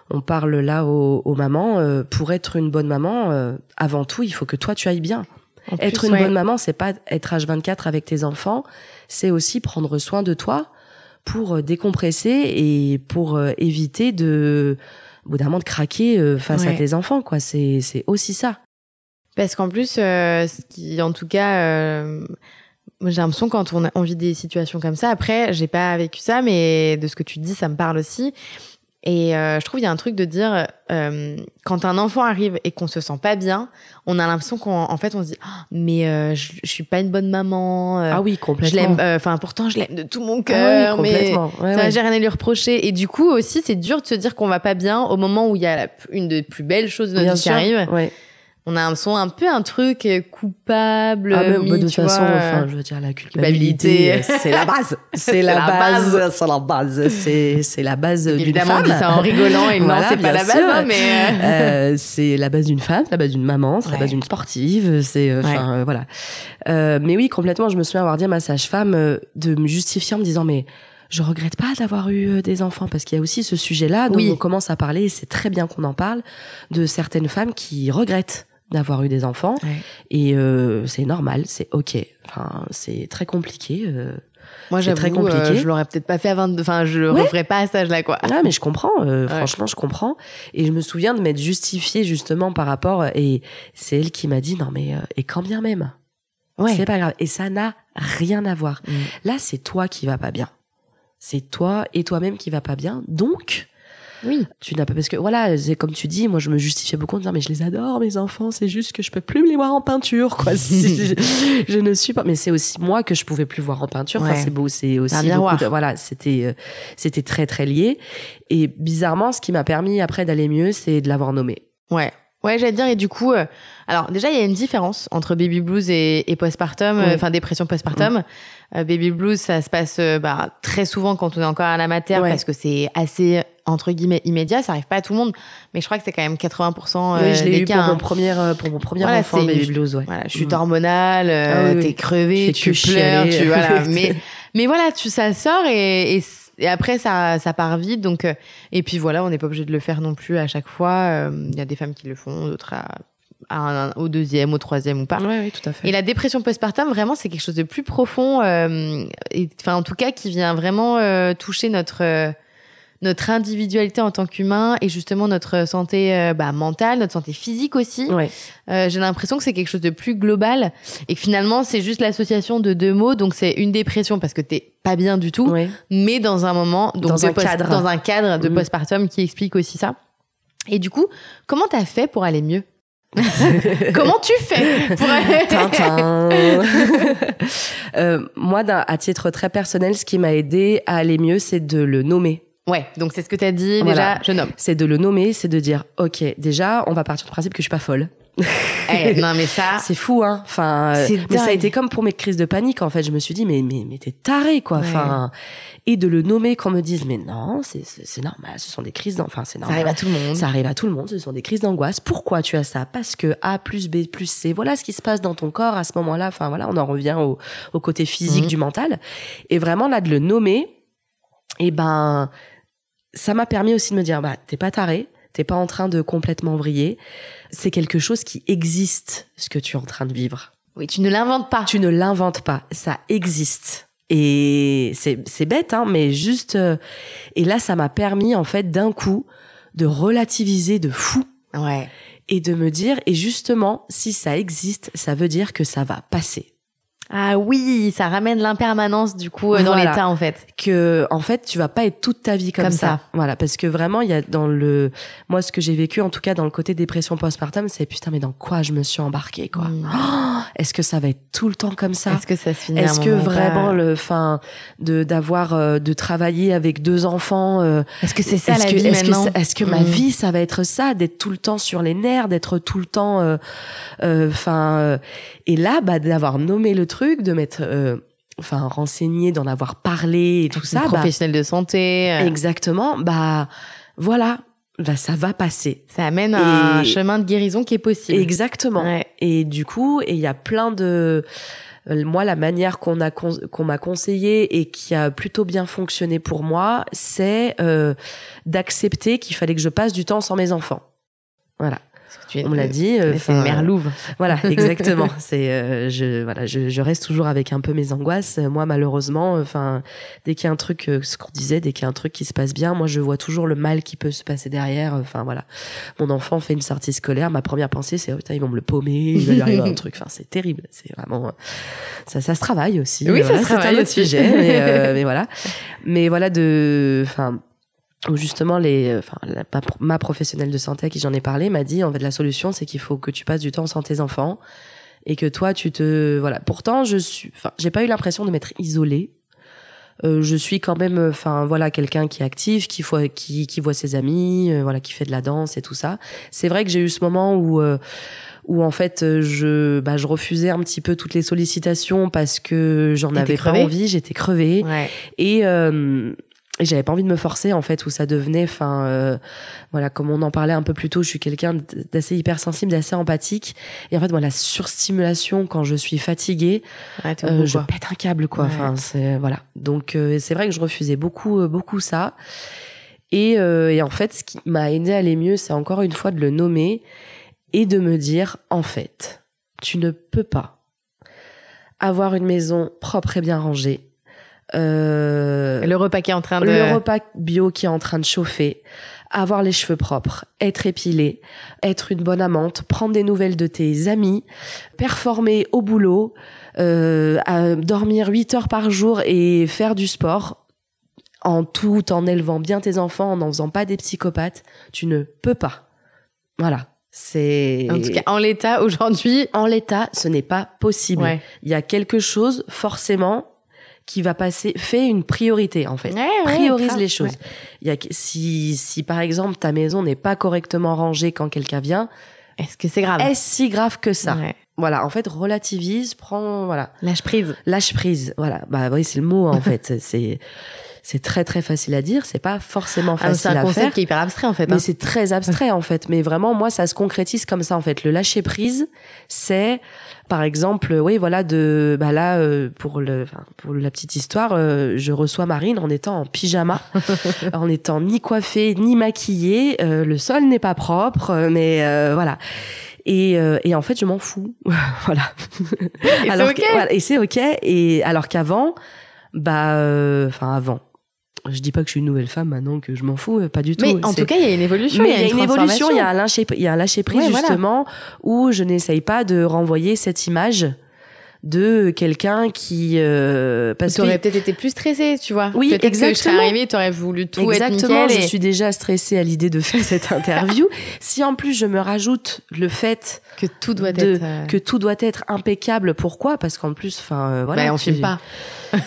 on parle là aux, aux mamans. euh, pour être une bonne maman, euh, avant tout, il faut que toi tu ailles bien. En Être plus, une ouais. bonne maman, c'est pas être H24 avec tes enfants, c'est aussi prendre soin de toi pour décompresser et pour éviter de, au bout d'un moment, de craquer euh, face à tes enfants. Quoi, c'est c'est aussi ça. Parce qu'en plus, euh, ce qui, en tout cas, euh, j'ai l'impression quand on, a, on vit des situations comme ça, après, j'ai pas vécu ça, mais de ce que tu dis, ça me parle aussi. Et euh, je trouve il y a un truc de dire euh, quand un enfant arrive et qu'on se sent pas bien, on a l'impression qu'on en fait on se dit Ah, mais euh, je, je suis pas une bonne maman. euh, ah oui, je complètement. l'aime. euh, Enfin pourtant je l'aime de tout mon Ah cœur, mais complètement. Ouais, ça, ouais. j'ai rien à lui reprocher. Et du coup aussi c'est dur de se dire qu'on va pas bien au moment où il y a la- une des plus belles choses de notre Bien vie qui arrive. Ouais. On a un son un peu un truc euh, coupable. Ah, mais mis, bah, de toute façon, vois, enfin, euh, je veux dire, la culpabilité. euh, c'est la base. C'est la, la base. C'est la base. C'est c'est la base d'une Évidemment, femme. dit ça en rigolant et non, c'est pas la base, hein, mais. euh, Euh, c'est la base d'une femme, c'est la base d'une maman, c'est la base d'une sportive, c'est euh, enfin euh, voilà. Euh, mais oui, complètement. Je me souviens avoir dit à ma sage-femme euh, de me justifier en me disant mais je regrette pas d'avoir eu euh, des enfants parce qu'il y a aussi ce sujet-là dont Oui. on commence à parler et c'est très bien qu'on en parle de certaines femmes qui regrettent d'avoir eu des enfants Ouais. et euh, c'est normal, c'est ok. Enfin, c'est très compliqué. euh. Moi, j'avoue, très compliqué. euh, je l'aurais peut-être pas fait à 22. Enfin, je le Ouais. referais pas à cet âge-là, quoi. Ah mais je comprends, euh, Ouais. franchement je comprends. Et je me souviens de m'être justifiée justement par rapport et c'est elle qui m'a dit non mais euh, et quand bien même Ouais. c'est pas grave et ça n'a rien à voir. Mm. Là c'est toi qui va pas bien, c'est toi et toi-même qui va pas bien donc Oui. tu n'as pas parce que voilà c'est comme tu dis moi je me justifiais beaucoup en disant mais je les adore mes enfants c'est juste que je peux plus me les voir en peinture quoi. Si je, je ne suis pas mais c'est aussi moi que je pouvais plus voir en peinture. Enfin c'est beau c'est aussi de- voilà c'était euh, c'était très très lié. Et bizarrement ce qui m'a permis après d'aller mieux c'est de l'avoir nommé Ouais. Ouais, j'allais dire, et du coup, euh, alors déjà, il y a une différence entre baby blues et, et postpartum, Oui. enfin dépression postpartum. Euh, baby blues, ça se passe euh, bah, très souvent quand on est encore à la mater Ouais. parce que c'est assez, entre guillemets, immédiat. Ça arrive pas à tout le monde, mais je crois que c'est quand même 80% euh, oui, je l'ai eu cas. pour hein. mon premier, euh, pour mon premier Voilà, enfant, baby blues, ouais. Voilà, chute Mhm. hormonale, euh, Ah oui, t'es crevé, tu pleures, chialer. tu voilà. mais mais voilà, tu ça sort et, et, et après ça ça part vite. Donc euh, et puis voilà, on n'est pas obligé de le faire non plus à chaque fois. Euh, Il y a des femmes qui le font, d'autres à, à un- au deuxième, au troisième ou pas. Ouais, oui, tout à fait. Et la dépression postpartum, vraiment, c'est quelque chose de plus profond, euh, enfin, en tout cas, qui vient vraiment euh, toucher notre euh, notre individualité en tant qu'humain et justement notre santé euh, bah, mentale, notre santé physique aussi. Ouais. Euh, J'ai l'impression que c'est quelque chose de plus global et que finalement, c'est juste l'association de deux mots. Donc, c'est une dépression parce que t'es pas bien du tout, Ouais. mais dans un moment, donc Dans un post- cadre. dans un cadre de Mhm. postpartum qui explique aussi ça. Et du coup, comment t'as fait pour aller mieux? Comment tu fais pour aller Tintin. Euh, moi, à titre très personnel, ce qui m'a aidé à aller mieux, c'est de le nommer. Ouais, donc c'est ce que t'as dit Voilà. déjà, je nomme. C'est de le nommer, c'est de dire, ok, déjà, on va partir du principe que je suis pas folle. Eh, non mais ça, C'est fou, hein. Enfin, euh, mais ça a été comme pour mes crises de panique. En fait, je me suis dit, mais mais mais t'es taré, quoi. Ouais. Enfin, et de le nommer, qu'on me dise, mais non, c'est c'est normal. Ce sont des crises. Enfin, c'est ça normal. arrive à tout le monde. Ça arrive à tout le monde, ce sont des crises d'angoisse. Pourquoi tu as ça? Parce que A plus B plus C, voilà ce qui se passe dans ton corps à ce moment-là. Enfin voilà, on en revient au, au côté physique Mhm. du mental. Et vraiment là de le nommer, et ben ça m'a permis aussi de me dire bah t'es pas taré, t'es pas en train de complètement vriller. C'est quelque chose qui existe, ce que tu es en train de vivre. Oui, tu ne l'inventes pas. Tu ne l'inventes pas, ça existe. Et c'est c'est bête, hein, mais juste. euh, et là, ça m'a permis en fait d'un coup de relativiser de fou Ouais. et de me dire et justement si ça existe, ça veut dire que ça va passer. Ah oui, ça ramène l'impermanence du coup euh, dans Voilà. l'état en fait. Que en fait, tu vas pas être toute ta vie comme, Comme ça. ça. Voilà, parce que vraiment il y a dans le moi ce que j'ai vécu en tout cas dans le côté dépression postpartum, c'est putain mais dans quoi je me suis embarquée quoi. Mm. Oh, Est-ce que ça va être tout le temps comme ça? Est-ce que ça se finit Est-ce que pas? vraiment le fin de d'avoir euh, de travailler avec deux enfants euh, Est-ce que c'est ça la que, vie que est-ce que ma Mm. vie ça va être ça? D'être tout le temps sur les nerfs d'être tout le temps euh, euh, enfin euh, et là bah d'avoir nommé le truc de m'être euh, enfin renseigné d'en avoir parlé et tout ça bah, professionnelle de santé, euh, exactement bah voilà bah ça va passer ça amène un chemin de guérison qui est possible. exactement Ouais. et du coup, il y a plein de euh, moi la manière qu'on a con- qu'on m'a conseillé et qui a plutôt bien fonctionné pour moi, c'est euh, d'accepter qu'il fallait que je passe du temps sans mes enfants. Voilà, tu on l'a dit. euh, C'est une enfin, mère louve. Voilà, exactement. c'est euh, je voilà, je, je reste toujours avec un peu mes angoisses. Moi, malheureusement, enfin, dès qu'il y a un truc, euh, ce qu'on disait, dès qu'il y a un truc qui se passe bien, moi, je vois toujours le mal qui peut se passer derrière. Enfin, voilà. Mon enfant fait une sortie scolaire. Ma première pensée, c'est, oh, putain, ils vont me le paumer, il va lui arriver un truc. Enfin, c'est terrible. C'est vraiment, euh, ça, ça se travaille aussi. Oui, ça se c'est un travaille autre aussi. sujet. mais, euh, mais voilà. Mais voilà, de, enfin, où justement les, enfin, la- ma, ma professionnelle de santé à qui j'en ai parlé m'a dit en fait la solution c'est qu'il faut que tu passes du temps sans tes enfants et que toi tu te voilà. Pourtant je suis, enfin, j'ai pas eu l'impression de m'être isolée. Euh, je suis quand même, enfin voilà, quelqu'un qui est actif, qui voit, qui, qui voit ses amis, euh, voilà, qui fait de la danse et tout ça. C'est vrai que j'ai eu ce moment où euh, où en fait je bah, je refusais un petit peu toutes les sollicitations parce que j'en avais pas crevée envie, j'étais crevée Ouais. et euh, et j'avais pas envie de me forcer en fait où ça devenait enfin euh, voilà comme on en parlait un peu plus tôt je suis quelqu'un d'assez hypersensible d'assez empathique. Et en fait moi la surstimulation quand je suis fatiguée Ouais, euh, je pète un câble quoi. Ouais. enfin c'est voilà. Donc euh, c'est vrai que je refusais beaucoup euh, beaucoup ça. Et, euh, et en fait ce qui m'a aidé à aller mieux c'est encore une fois de le nommer et de me dire en fait tu ne peux pas avoir une maison propre et bien rangée euh, Le repas qui est en train de. le repas bio qui est en train de chauffer, avoir les cheveux propres, être épilé, être une bonne amante, prendre des nouvelles de tes amis, performer au boulot, euh, à dormir 8 heures par jour et faire du sport en tout en élevant bien tes enfants, en n'en faisant pas des psychopathes, tu ne peux pas. Voilà. C'est En tout cas, en l'état aujourd'hui. en l'état, ce n'est pas possible. Ouais. Il y a quelque chose forcément qui va passer. Fais une priorité en fait Ouais, priorise les choses. Il y a, si, si par exemple ta maison n'est pas correctement rangée quand quelqu'un vient, Est-ce que c'est grave? Est-ce si grave que ça? Voilà, en fait, relativise, prends, voilà, Lâche prise. lâche prise. Voilà, bah oui, c'est le mot en fait. C'est c'est très très facile à dire. C'est pas forcément Ah, c'est facile un à concept faire. qui est hyper abstrait en fait. Mais hein. c'est très abstrait en fait. Mais vraiment, moi, ça se concrétise comme ça en fait. Le lâcher prise, c'est par exemple, oui, voilà, de bah là euh, pour le pour la petite histoire, euh, je reçois Marine en étant en pyjama, en étant ni coiffée ni maquillée. Euh, le sol n'est pas propre, euh, mais euh, voilà. Et, euh, et en fait, je m'en fous. voilà. Et c'est ok. voilà, et c'est ok. Et alors qu'avant, bah, euh, enfin avant. Je dis pas que je suis une nouvelle femme maintenant que je m'en fous, euh, pas du tout. Mais en tout cas, il y a une évolution. mais il y a une évolution, il y a un lâcher, il y a un lâcher prise Ouais, voilà. justement où je n'essaye pas de renvoyer cette image de quelqu'un qui euh, parce Tu que aurais peut-être été plus stressée, tu vois. Oui, peut-être que je serais exactement. arrivée, tu aurais voulu tout exactement, être je nickel. et- suis déjà stressée à l'idée de faire cette interview. si en plus je me rajoute le fait Que tout doit de- être. euh, que tout doit être impeccable, pourquoi? Parce qu'en plus, enfin euh, voilà, bah, on filme pas.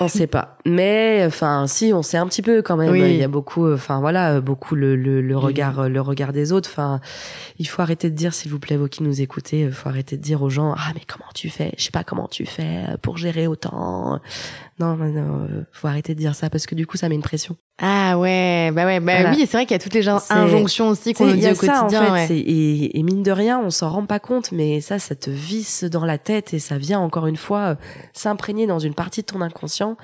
On sait pas. Mais enfin, si, on sait un petit peu quand même. Oui. Il y a beaucoup, enfin voilà, beaucoup le, le, le Oui. regard, le regard des autres. Enfin, il faut arrêter de dire, s'il vous plaît, vous qui nous écoutez, il faut arrêter de dire aux gens, ah mais comment tu fais? Je sais pas comment tu fais pour gérer autant. Non, non, euh, faut arrêter de dire ça parce que du coup, ça met une pression. Ah ouais, bah ouais, bah Voilà. oui, c'est vrai qu'il y a toutes les injonctions aussi qu'on nous dit a au ça en quotidien. fait, ouais. c'est- et, et mine de rien, on s'en rend pas compte, mais ça, ça te visse dans la tête et ça vient encore une fois euh, s'imprégner dans une partie de ton inconscient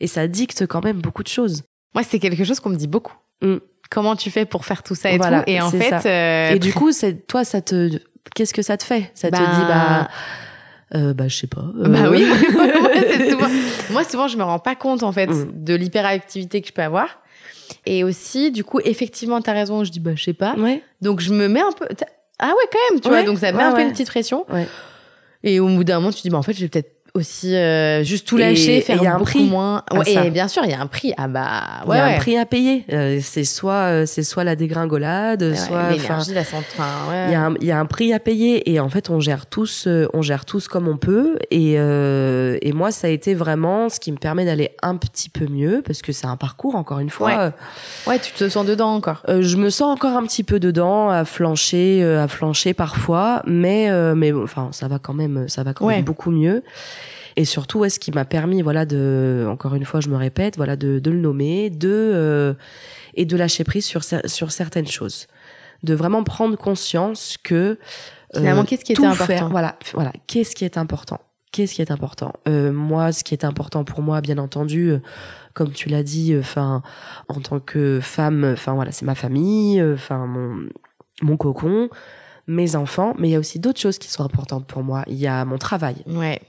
et ça dicte quand même beaucoup de choses. Moi, c'est quelque chose qu'on me dit beaucoup. Mm. Comment tu fais pour faire tout ça et Voilà, tout? Et en fait, euh, Et du coup, toi, ça te, qu'est-ce que ça te fait? Ça te Bah- dit bah, euh, bah je sais pas. euh, Bah oui, Ouais, c'est souvent- moi souvent je me rends pas compte en fait Mm. de l'hyperactivité que je peux avoir. Et aussi, du coup, effectivement, t'as raison, je dis bah je sais pas. Ouais. Donc je me mets un peu. Ah ouais, quand même, tu Ouais, vois. Donc ça met un peu une petite pression. Ouais. Et au bout d'un moment, tu dis bah en fait, je vais peut-être aussi euh, juste tout lâcher, et faire y a un beaucoup prix moins. Ouais, et bien sûr, il y a un prix. Ah bah Il ouais. y a ouais. un prix à payer. Euh, c'est soit, euh, c'est soit la dégringolade, Ouais, soit, l'énergie, la santé. Il y a un, il y a un prix à payer et en fait on gère tous, euh, on gère tous comme on peut et euh, et moi ça a été vraiment ce qui me permet d'aller un petit peu mieux parce que c'est un parcours encore une fois. Ouais. Ouais, tu te sens dedans encore. Euh, je me sens encore un petit peu dedans, à flancher, à flancher parfois, mais euh, mais bon, enfin ça va quand même, ça va quand même beaucoup mieux. Et surtout, ouais, ce qui m'a permis, voilà, de, encore une fois, je me répète, voilà, de, de le nommer, de euh, et de lâcher prise sur sur certaines choses, de vraiment prendre conscience que euh, Finalement, qu'est-ce qui était important faire, voilà, voilà, qu'est-ce qui est important? Qu'est-ce qui est important? Euh, Moi, ce qui est important pour moi, bien entendu, euh, comme tu l'as dit, enfin, en tant que femme, enfin voilà, c'est ma famille, euh, enfin mon mon cocon, mes enfants, mais il y a aussi d'autres choses qui sont importantes pour moi. Il y a mon travail. Ouais.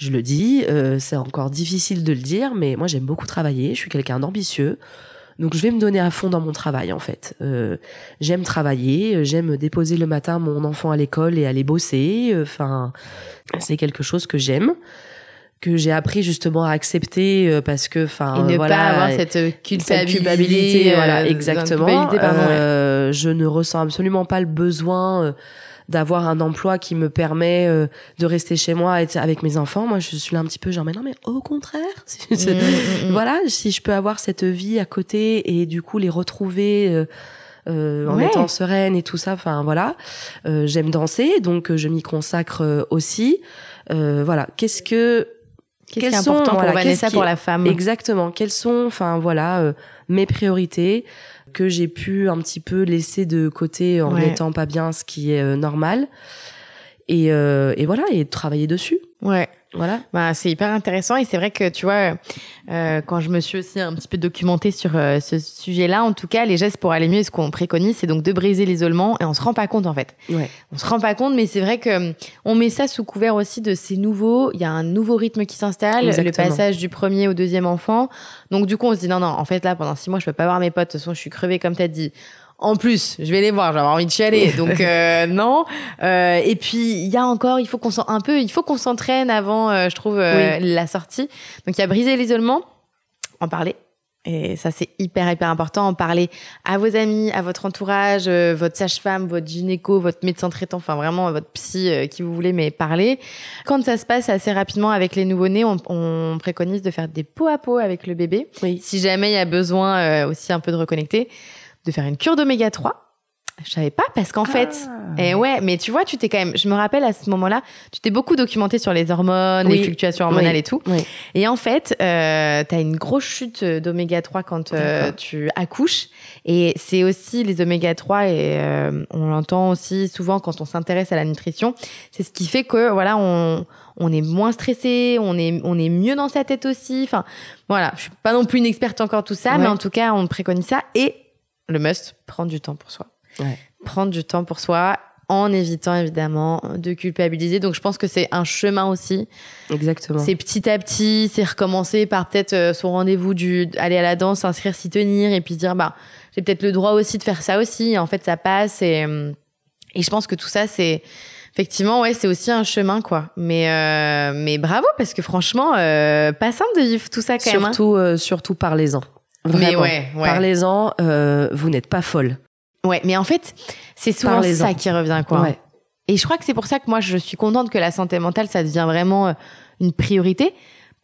Je le dis, euh, c'est encore difficile de le dire, mais moi j'aime beaucoup travailler. Je suis quelqu'un d'ambitieux. Donc je vais me donner à fond dans mon travail en fait. Euh, j'aime travailler, euh, j'aime déposer le matin mon enfant à l'école et aller bosser. Enfin, c'est quelque chose que j'aime, que j'ai appris justement à accepter euh, parce que, enfin, Et ne voilà, pas avoir cette cette culpabilité. culpabilité, euh, voilà, de- exactement. culpabilité, pardon, ouais. Euh, Je ne ressens absolument pas le besoin euh, d'avoir un emploi qui me permet euh, de rester chez moi et être avec mes enfants. Moi, je suis là un petit peu genre, mais non, mais au contraire. Mm, mm, mm. voilà, si je peux avoir cette vie à côté et du coup les retrouver. euh, euh, en Ouais. étant sereine et tout ça, enfin voilà. Euh, J'aime danser, donc euh, je m'y consacre aussi. Euh, voilà, qu'est-ce que Qu'est-ce qui est sont, important voilà, pour Vanessa, qui- pour la femme? Exactement. Quelles sont, enfin voilà, euh, mes priorités que j'ai pu un petit peu laisser de côté en Ouais. n'étant pas bien, ce qui est euh, normal. Et, euh, et voilà, et travailler dessus. Ouais. Voilà. Bah, c'est hyper intéressant et c'est vrai que tu vois, euh, quand je me suis aussi un petit peu documentée sur euh, ce sujet-là, en tout cas, les gestes pour aller mieux, ce qu'on préconise, c'est donc de briser l'isolement et on se rend pas compte en fait. Ouais. On se rend pas compte, mais c'est vrai que hum, on met ça sous couvert aussi de ces nouveaux. Il y a un nouveau rythme qui s'installe, le passage du premier au deuxième enfant. Donc du coup, on se dit non, non, en fait là, pendant six mois, je peux pas voir mes potes. De toute façon, je suis crevée comme t'as dit. En plus, je vais les voir, j'ai envie de chialer, donc euh, non. Euh, et puis il y a encore, il faut qu'on un peu, il faut qu'on s'entraîne avant, euh, je trouve, euh, la sortie. Donc il y a briser l'isolement, en parler. Et ça, c'est hyper, hyper important. En parler à vos amis, à votre entourage, euh, votre sage-femme, votre gynéco, votre médecin traitant, enfin vraiment votre psy, qui vous voulez, mais parler. Quand ça se passe assez rapidement avec les nouveau-nés, on, on préconise de faire des peau à peau avec le bébé. Oui. Si jamais il y a besoin aussi un peu de reconnecter, de faire une cure d'oméga 3. Je savais pas parce qu'en fait, Ah. et ouais, mais tu vois, tu t'es quand même, je me rappelle à ce moment-là, tu t'es beaucoup documenté sur les hormones, Oui. les fluctuations hormonales Oui. et tout. Oui. Et en fait, euh, t'as une grosse chute d'oméga 3 quand euh, tu accouches. Et c'est aussi les oméga 3 et euh, on l'entend aussi souvent quand on s'intéresse à la nutrition. C'est ce qui fait que voilà, on on est moins stressé, on est on est mieux dans sa tête aussi. Enfin, voilà, je suis pas non plus une experte encore tout ça, Ouais. mais en tout cas, on préconise ça et le must, prendre du temps pour soi. Ouais. Prendre du temps pour soi en évitant évidemment de culpabiliser. Donc je pense que c'est un chemin aussi. Exactement. C'est petit à petit, c'est recommencer par peut-être euh, son rendez-vous du aller à la danse, s'inscrire, s'y tenir et puis dire bah j'ai peut-être le droit aussi de faire ça aussi. En fait, ça passe et euh, et je pense que tout ça c'est effectivement ouais c'est aussi un chemin quoi. Mais euh, mais bravo parce que franchement euh, pas simple de vivre tout ça quand même. hein. surtout, euh, surtout parlez-en. Mais Vraiment. ouais, ouais. Parlez-en, euh, vous n'êtes pas folle. Ouais, mais en fait c'est souvent ça qui revient quoi. Ouais. Et je crois que c'est pour ça que moi, je suis contente que la santé mentale, ça devient vraiment euh, une priorité.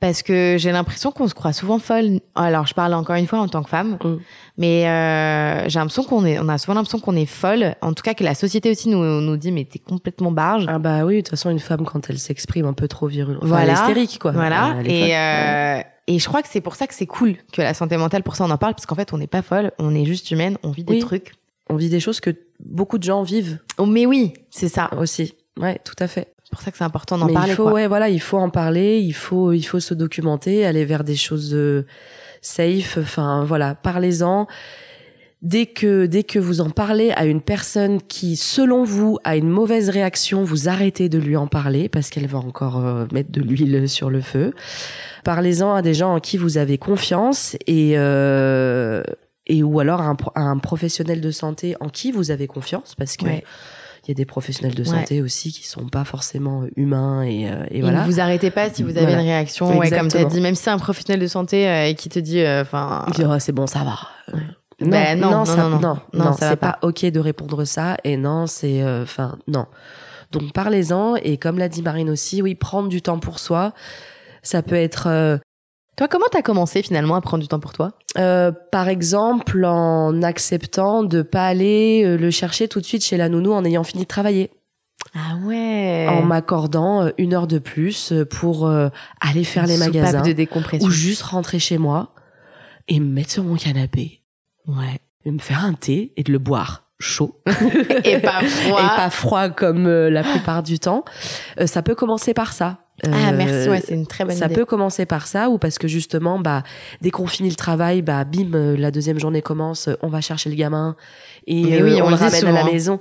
Parce que j'ai l'impression qu'on se croit souvent folle. Alors, je parle encore une fois en tant que femme, Mm. mais euh, j'ai l'impression qu'on est, on a souvent l'impression qu'on est folle. En tout cas, que la société aussi nous, nous dit, mais t'es complètement barge. Ah bah oui, de toute façon, une femme, quand elle s'exprime un peu trop virulente, enfin, Voilà. elle est hystérique, quoi. Voilà. Elle est folle. Et, euh, et je crois que c'est pour ça que c'est cool que la santé mentale, pour ça on en parle, parce qu'en fait, on n'est pas folle, on est juste humaine, on vit des Oui. trucs. On vit des choses que beaucoup de gens vivent Oh, mais oui, c'est ça. aussi. Ouais, tout à fait. C'est pour ça que c'est important d'en parler. il faut, quoi. ouais, voilà, il faut en parler, il faut, il faut se documenter, aller vers des choses euh, safe. Enfin, voilà, parlez-en. Dès que, dès que vous en parlez à une personne qui, selon vous, a une mauvaise réaction, vous arrêtez de lui en parler parce qu'elle va encore euh, mettre de l'huile sur le feu. Parlez-en à des gens en qui vous avez confiance et, euh, et ou alors à un, pro- à un professionnel de santé en qui vous avez confiance parce que Ouais. il y a des professionnels de Ouais. santé aussi qui sont pas forcément humains et, euh, et Et voilà. ne vous arrêtez pas si vous avez Voilà. une réaction, ouais, comme tu as dit, même si c'est un professionnel de santé euh, et qui te dit, enfin, Il Oh, c'est bon, ça va. Ben non, non, ça- non, non. non, Non, non, c'est pas. ok de répondre ça et non, c'est, euh, enfin, non. Donc parlez-en et comme l'a dit Marine aussi, oui, prendre du temps pour soi, ça peut être, euh, toi, comment t'as commencé finalement à prendre du temps pour toi? euh, par exemple, en acceptant de pas aller le chercher tout de suite chez la nounou en ayant fini de travailler. Ah ouais. en m'accordant une heure de plus pour aller faire les magasins de décompression. ou juste rentrer chez moi et me mettre sur mon canapé Ouais. et me faire un thé et de le boire chaud Et pas froid. et pas froid comme euh, la plupart du temps. Euh, ça peut commencer par ça. Ah Euh, merci, ouais, c'est une très bonne ça idée. peut commencer par ça ou parce que justement bah dès qu'on finit le travail bah bim la deuxième journée commence on va chercher le gamin et euh, oui, on on, le ramène à la maison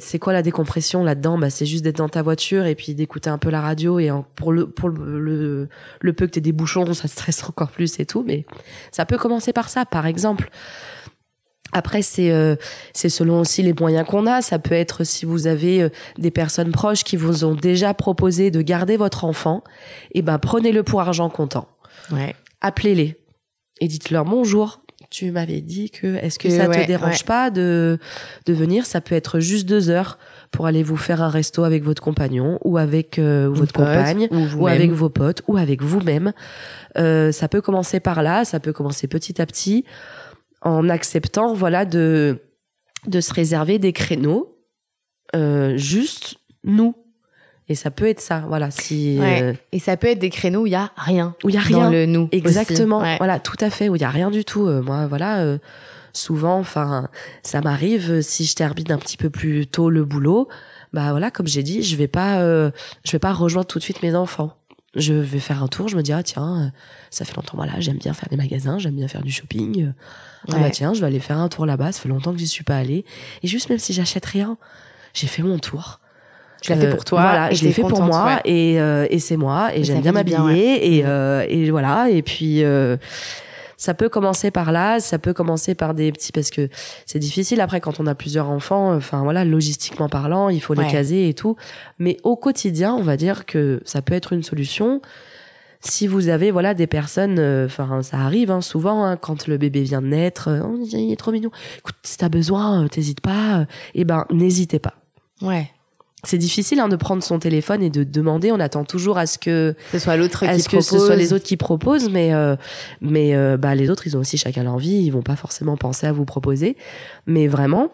c'est quoi la décompression là-dedans? Bah c'est juste d'être dans ta voiture et puis d'écouter un peu la radio et en- pour le pour le le, le peu que t'aies des bouchons ça stresse encore plus et tout mais ça peut commencer par ça par exemple après, c'est euh, c'est selon aussi les moyens qu'on a. Ça peut être si vous avez euh, des personnes proches qui vous ont déjà proposé de garder votre enfant, et ben prenez-le pour argent comptant. Ouais. Appelez-les et dites-leur bonjour. Tu m'avais dit que est-ce que, Que ça ouais, te dérange ouais. pas de de venir? Ça peut être juste deux heures pour aller vous faire un resto avec votre compagnon ou avec euh, votre pote, compagne ou avec vos potes ou avec vous-même. Euh, ça peut commencer par là, ça peut commencer petit à petit en acceptant voilà de de se réserver des créneaux euh, juste nous et ça peut être ça voilà si Ouais. euh, Et ça peut être des créneaux où il y a rien. où il y a Dans rien le nous. exactement Ouais. voilà tout à fait où il y a rien du tout Euh, moi voilà euh, souvent enfin ça m'arrive si je termine un petit peu plus tôt le boulot bah voilà comme j'ai dit je vais pas je vais pas rejoindre tout de suite mes enfants je vais faire un tour je me dis ah tiens ça fait longtemps voilà j'aime bien faire des magasins j'aime bien faire du shopping ah Ouais. bah tiens je vais aller faire un tour là-bas ça fait longtemps que j'y suis pas allée et juste même si j'achète rien j'ai fait mon tour Tu l'as fait Euh, pour toi. Voilà, et je l'ai fait pour moi ouais. et, euh, et c'est moi et Et j'aime bien m'habiller et, euh, et voilà et puis euh, ça peut commencer par là, ça peut commencer par des petits parce que c'est difficile après quand on a plusieurs enfants, enfin voilà, logistiquement parlant, il faut Ouais. les caser et tout. Mais au quotidien, on va dire que ça peut être une solution. Si vous avez voilà des personnes, euh, enfin ça arrive hein, souvent hein, quand le bébé vient de naître, euh, Oh, il est trop mignon. Écoute, si t'as besoin, euh, t'hésites pas. euh, Eh ben n'hésitez pas. Ouais. C'est difficile hein, de prendre son téléphone et de demander. On attend toujours à ce que, ce soit l'autre à qui ce que propose. ce soit les autres qui proposent, mais euh, mais euh, bah les autres ils ont aussi chacun leur vie. Ils vont pas forcément penser à vous proposer, mais vraiment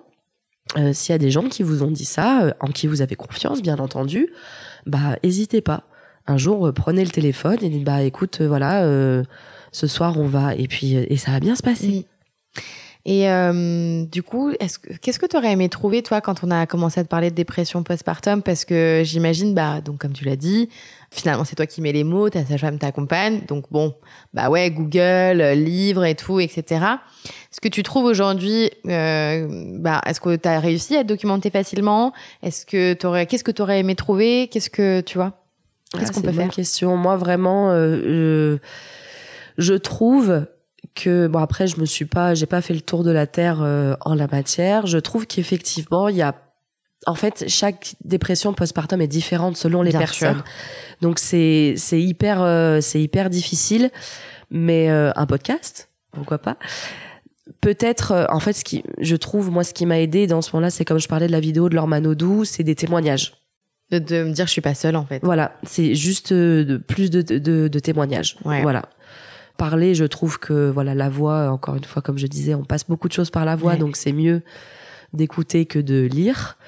Euh, S'il y a des gens qui vous ont dit ça, euh, en qui vous avez confiance, bien entendu, bah hésitez pas. Un jour, euh, prenez le téléphone et dites bah écoute, euh, voilà, euh, ce soir on va et puis euh, et ça va bien se passer. Mm. Et euh, du coup, est-ce que- qu'est-ce que tu aurais aimé trouver, toi, quand on a commencé à te parler de dépression postpartum? Parce que j'imagine, bah, donc, comme tu l'as dit, finalement, c'est toi qui mets les mots, ta sage-femme t'accompagne. Donc, bon, bah ouais, Google, livres et tout, etc. Est-ce que tu trouves aujourd'hui, euh, bah, est-ce que tu as réussi à te documenter facilement? Est-ce que t'aurais, qu'est-ce que tu aurais aimé trouver? Qu'est-ce que, tu vois? Qu'est-ce Ah, qu'on peut une faire? question. Moi, vraiment, euh, je, je trouve que bon après, je me suis pas, j'ai pas fait le tour de la terre euh, en la matière. Je trouve qu'effectivement, il y a, en fait, chaque dépression postpartum est différente selon les Bien personnes. sûr. Donc c'est c'est hyper euh, c'est hyper difficile. Mais euh, un podcast, pourquoi pas Peut-être, euh, en fait, ce qui, je trouve, moi, ce qui m'a aidé dans ce moment-là, c'est comme je parlais de la vidéo de Laure Manodou, c'est des témoignages. de, de me dire, je suis pas seule, en fait. Voilà, c'est juste euh, de, plus de, de, de témoignages. Ouais. Voilà. Parler, je trouve que voilà la voix, encore une fois, comme je disais, on passe beaucoup de choses par la voix, Ouais. donc c'est mieux d'écouter que de lire.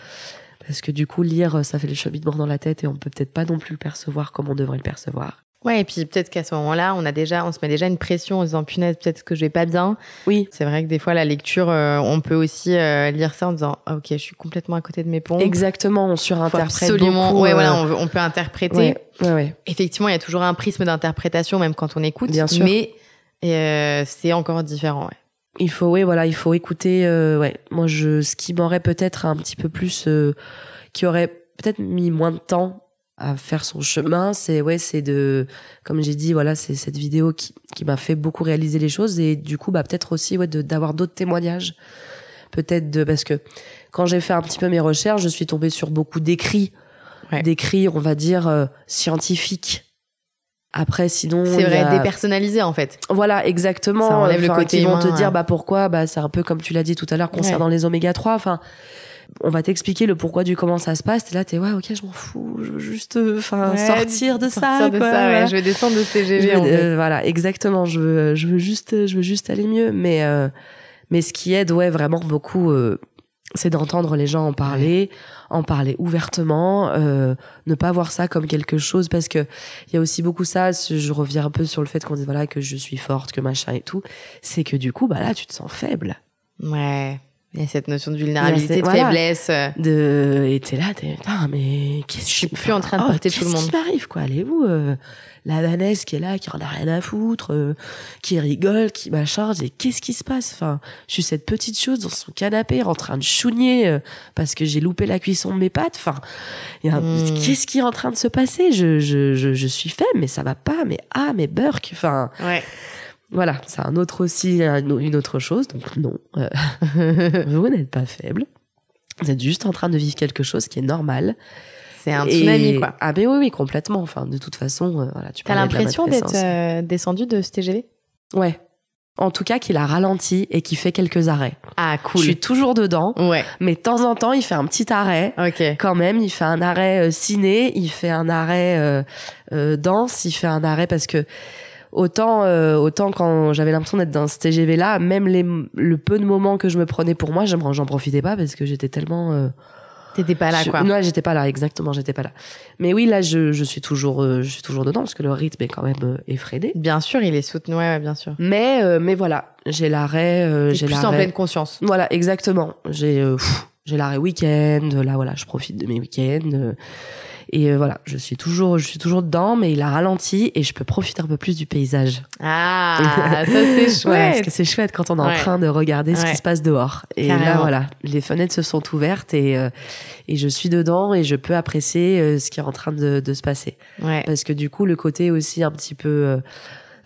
Parce que du coup, lire, ça fait le cheminement dans la tête et on peut peut-être pas non plus le percevoir comme on devrait le percevoir. Ouais, et puis peut-être qu'à ce moment-là, on a déjà, on se met déjà une pression en se disant punaise, peut-être que je vais pas bien. Oui, C'est vrai que des fois, la lecture, euh, on peut aussi euh, lire ça en disant ah, ok, je suis complètement à côté de mes pompes. exactement, on surinterprète absolument. beaucoup. ouais, euh, voilà, on, peut interpréter. ouais, ouais, ouais. Effectivement, il y a toujours un prisme d'interprétation, même quand on écoute. Bien sûr. Mais euh, c'est encore différent. Ouais. Il faut, oui, voilà, il faut écouter. euh, ouais, moi, je, ce qui m'aurait peut-être un petit peu plus, euh, qui aurait peut-être mis moins de temps à faire son chemin, c'est ouais, c'est de, comme j'ai dit, voilà, c'est cette vidéo qui, qui m'a fait beaucoup réaliser les choses et du coup, bah peut-être aussi ouais, d'avoir d'autres témoignages, peut-être de parce que quand j'ai fait un petit peu mes recherches, je suis tombée sur beaucoup d'écrits, Ouais. d'écrits, on va dire euh, scientifiques. Après, sinon, C'est vrai, a- dépersonnalisé en fait. voilà, exactement. Ça enlève le côté qui vont te dire, ouais. bah pourquoi? Bah c'est un peu comme tu l'as dit tout à l'heure concernant les oméga 3. Enfin, on va t'expliquer le pourquoi du comment ça se passe. T'es là, t'es ouais, ok, je m'en fous. Je veux juste, euh, enfin, Ouais, sortir de sortir ça. de quoi, ça, ouais. Je vais descendre de ce TGV. Veux- en fait. euh, voilà, exactement. Je veux, je veux juste, je veux juste aller mieux. Mais, euh, mais ce qui aide, ouais, vraiment beaucoup, euh, c'est d'entendre les gens en parler, en parler ouvertement, euh, ne pas voir ça comme quelque chose parce que il y a aussi beaucoup ça. Je reviens un peu sur le fait qu'on dit voilà que je suis forte, que machin et tout. C'est que du coup, bah là, tu te sens faible. Ouais. Il y a cette notion de vulnérabilité, cette- de voilà. faiblesse. De et t'es là, t'es putain, mais qu'est-ce Je suis plus en train de oh, porter tout le qu'est-ce monde. qui m'arrive quoi? Elle est où euh, la Vanessa qui est là, qui en a rien à foutre, euh, qui rigole, qui. Je dis, qu'est-ce qui se passe? Enfin, je suis cette petite chose dans son canapé en train de chougner euh, parce que j'ai loupé la cuisson de mes pâtes. Enfin, un- Hmm. qu'est-ce qui est en train de se passer? Je, je, je, je suis faible, mais ça va pas. Mais ah, mais Burke. Enfin, Ouais. Voilà, c'est un autre aussi, un- une autre chose. Donc non, euh, vous n'êtes pas faible. Vous êtes juste en train de vivre quelque chose qui est normal. C'est un Et- tsunami, quoi. Ah mais oui, oui, complètement. Enfin, de toute façon, euh, voilà, tu T'as l'impression d'être euh, descendu de ce TGV Ouais. En tout cas, qu'il a ralenti et qu'il fait quelques arrêts. Ah, Je suis toujours dedans, Ouais. mais de temps en temps, il fait un petit arrêt. Ok. Quand même, il fait un arrêt euh, ciné, il fait un arrêt euh, euh, danse, il fait un arrêt parce que autant euh, autant quand j'avais l'impression d'être dans ce TGV là, même les le peu de moments que je me prenais pour moi, j'en j'en profitais pas parce que j'étais tellement euh, T'étais pas là, je- quoi. Non, j'étais pas là, exactement, j'étais pas là. Mais oui, là, je, je suis toujours, euh, je suis toujours dedans parce que le rythme est quand même euh, effréné. Bien sûr, il est soutenu, ouais, ouais, bien sûr. Mais, euh, mais voilà, j'ai l'arrêt, euh, j'ai plus en l'arrêt. pleine conscience. Voilà, exactement. J'ai, euh, j'ai l'arrêt week-end. Là, voilà, je profite de mes week-ends. Et euh, voilà, je suis toujours, je suis toujours dedans, mais il a ralenti et je peux profiter un peu plus du paysage. Ah, ça c'est Ouais, parce chouette. que c'est chouette quand on est en train de regarder ce qui se passe dehors. Et là, voilà, les fenêtres se sont ouvertes et euh, et je suis dedans et je peux apprécier euh, ce qui est en train de, de se passer. Ouais. Parce que du coup, le côté aussi un petit peu euh,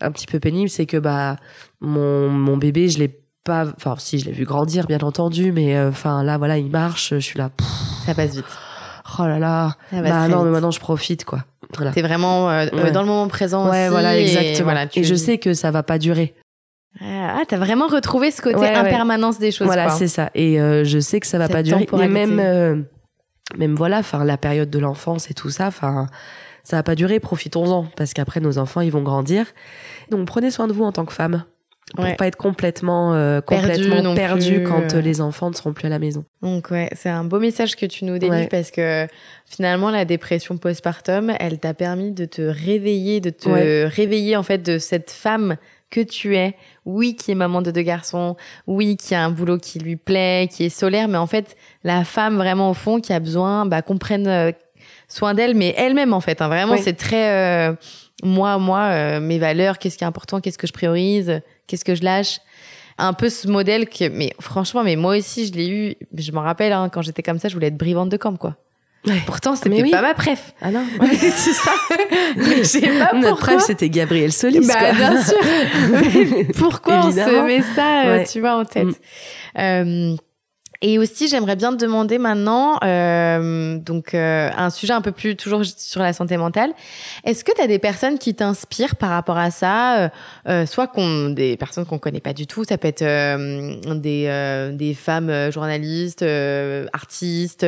un petit peu pénible, c'est que bah mon mon bébé, je l'ai pas, enfin si je l'ai vu grandir bien entendu, mais euh, enfin là voilà, il marche, je suis là, pff, Ça passe vite. Oh là là, va bah très non, mais maintenant je profite quoi. Voilà. T'es vraiment euh, euh, Ouais. dans le moment présent Ouais, aussi. voilà, et exactement. voilà, tu- et je sais que ça va pas durer. Ah, t'as vraiment retrouvé ce côté Ouais, impermanence des choses. Voilà, c'est ça. Et euh, je sais que ça va Cette pas durer. Même, euh, même voilà, enfin la période de l'enfance et tout ça, enfin ça va pas durer. Profitons-en parce qu'après nos enfants ils vont grandir. Donc prenez soin de vous en tant que femme. Pour pas être complètement euh, complètement perdu, quand euh. les enfants ne seront plus à la maison. Donc ouais, c'est un beau message que tu nous délivres parce que finalement la dépression postpartum, elle t'a permis de te réveiller, de te réveiller en fait de cette femme que tu es, oui, qui est maman de deux garçons, oui, qui a un boulot qui lui plaît, qui est solaire, mais en fait, la femme vraiment au fond qui a besoin bah, qu'on prenne euh, soin d'elle, mais elle-même en fait. Hein, vraiment, c'est très moi, moi, mes valeurs, qu'est-ce qui est important, qu'est-ce que je priorise, qu'est-ce que je lâche un peu ce modèle que mais franchement mais moi aussi je l'ai eu je m'en rappelle hein, quand j'étais comme ça je voulais être brivante de camp quoi Pourtant, c'était pas ma préf. Ah non, c'est ça. mais pas Notre préf, c'était Gabriel Solis. Bah, bien sûr. pourquoi on se met ça, euh, tu vois, en tête mm. euh, et aussi, j'aimerais bien te demander maintenant, euh, donc euh, un sujet un peu plus toujours sur la santé mentale. Est-ce que tu as des personnes qui t'inspirent par rapport à ça? Euh, euh Soit qu'on, des personnes qu'on connaît pas du tout, ça peut être euh, des, euh, des femmes journalistes, artistes,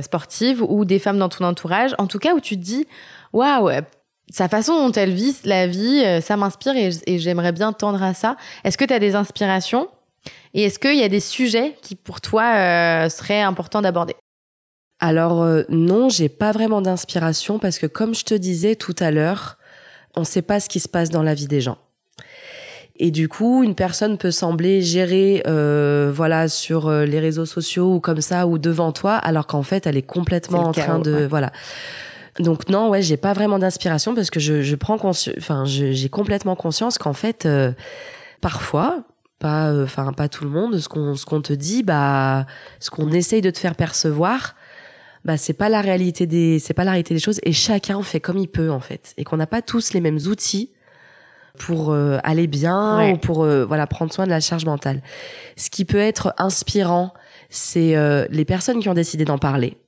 sportives, ou des femmes dans ton entourage. En tout cas, où tu te dis, waouh, sa façon dont elle vit la vie, ça m'inspire et, et j'aimerais bien tendre à ça. Est-ce que tu as des inspirations? Et est-ce qu'il y a des sujets qui, pour toi, euh, seraient importants d'aborder? Alors euh, non, j'ai pas vraiment d'inspiration parce que, comme je te disais tout à l'heure, on ne sait pas ce qui se passe dans la vie des gens. Et du coup, une personne peut sembler gérer, euh, voilà, sur les réseaux sociaux ou comme ça ou devant toi, alors qu'en fait, elle est complètement en train de, voilà. Donc non, ouais, j'ai pas vraiment d'inspiration parce que je, je prends conscience, enfin, j'ai complètement conscience qu'en fait, euh, parfois, pas euh, enfin pas tout le monde. Ce qu'on ce qu'on te dit bah ce qu'on essaye de te faire percevoir bah c'est pas la réalité des c'est pas la réalité des choses. Et chacun fait comme il peut en fait. Et qu'on n'a pas tous les mêmes outils pour euh, aller bien ou pour euh, voilà prendre soin de la charge mentale. Ce qui peut être inspirant, c'est les personnes qui ont décidé d'en parler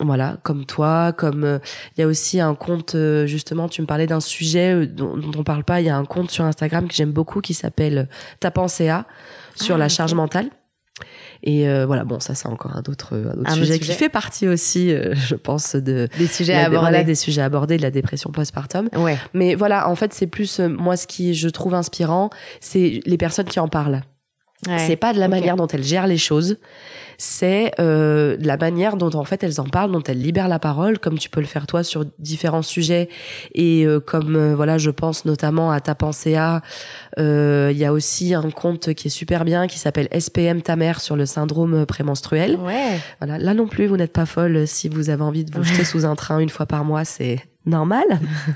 voilà, comme toi, comme euh, il y a aussi un compte euh, justement, tu me parlais d'un sujet euh, dont, dont, on parle pas, il y a un compte sur Instagram que j'aime beaucoup qui s'appelle Ta pensée à sur ah, la charge mentale. Et voilà, bon, ça c'est encore un autre, un autre sujet, qui fait partie aussi, je pense, de des sujets abordés, des sujets abordés de la dépression postpartum. Ouais. Mais voilà, en fait, c'est plus moi ce qui je trouve inspirant, c'est les personnes qui en parlent. C'est pas de la manière dont elles gèrent les choses, c'est euh, la manière dont en fait elles en parlent, dont elles libèrent la parole, comme tu peux le faire toi sur différents sujets et euh, comme euh, voilà, je pense notamment à ta pensée à. Euh, il y a aussi un compte qui est super bien qui s'appelle SPM ta mère sur le syndrome prémenstruel. Ouais. Voilà, là non plus vous n'êtes pas folle si vous avez envie de vous jeter sous un train une fois par mois, c'est normal.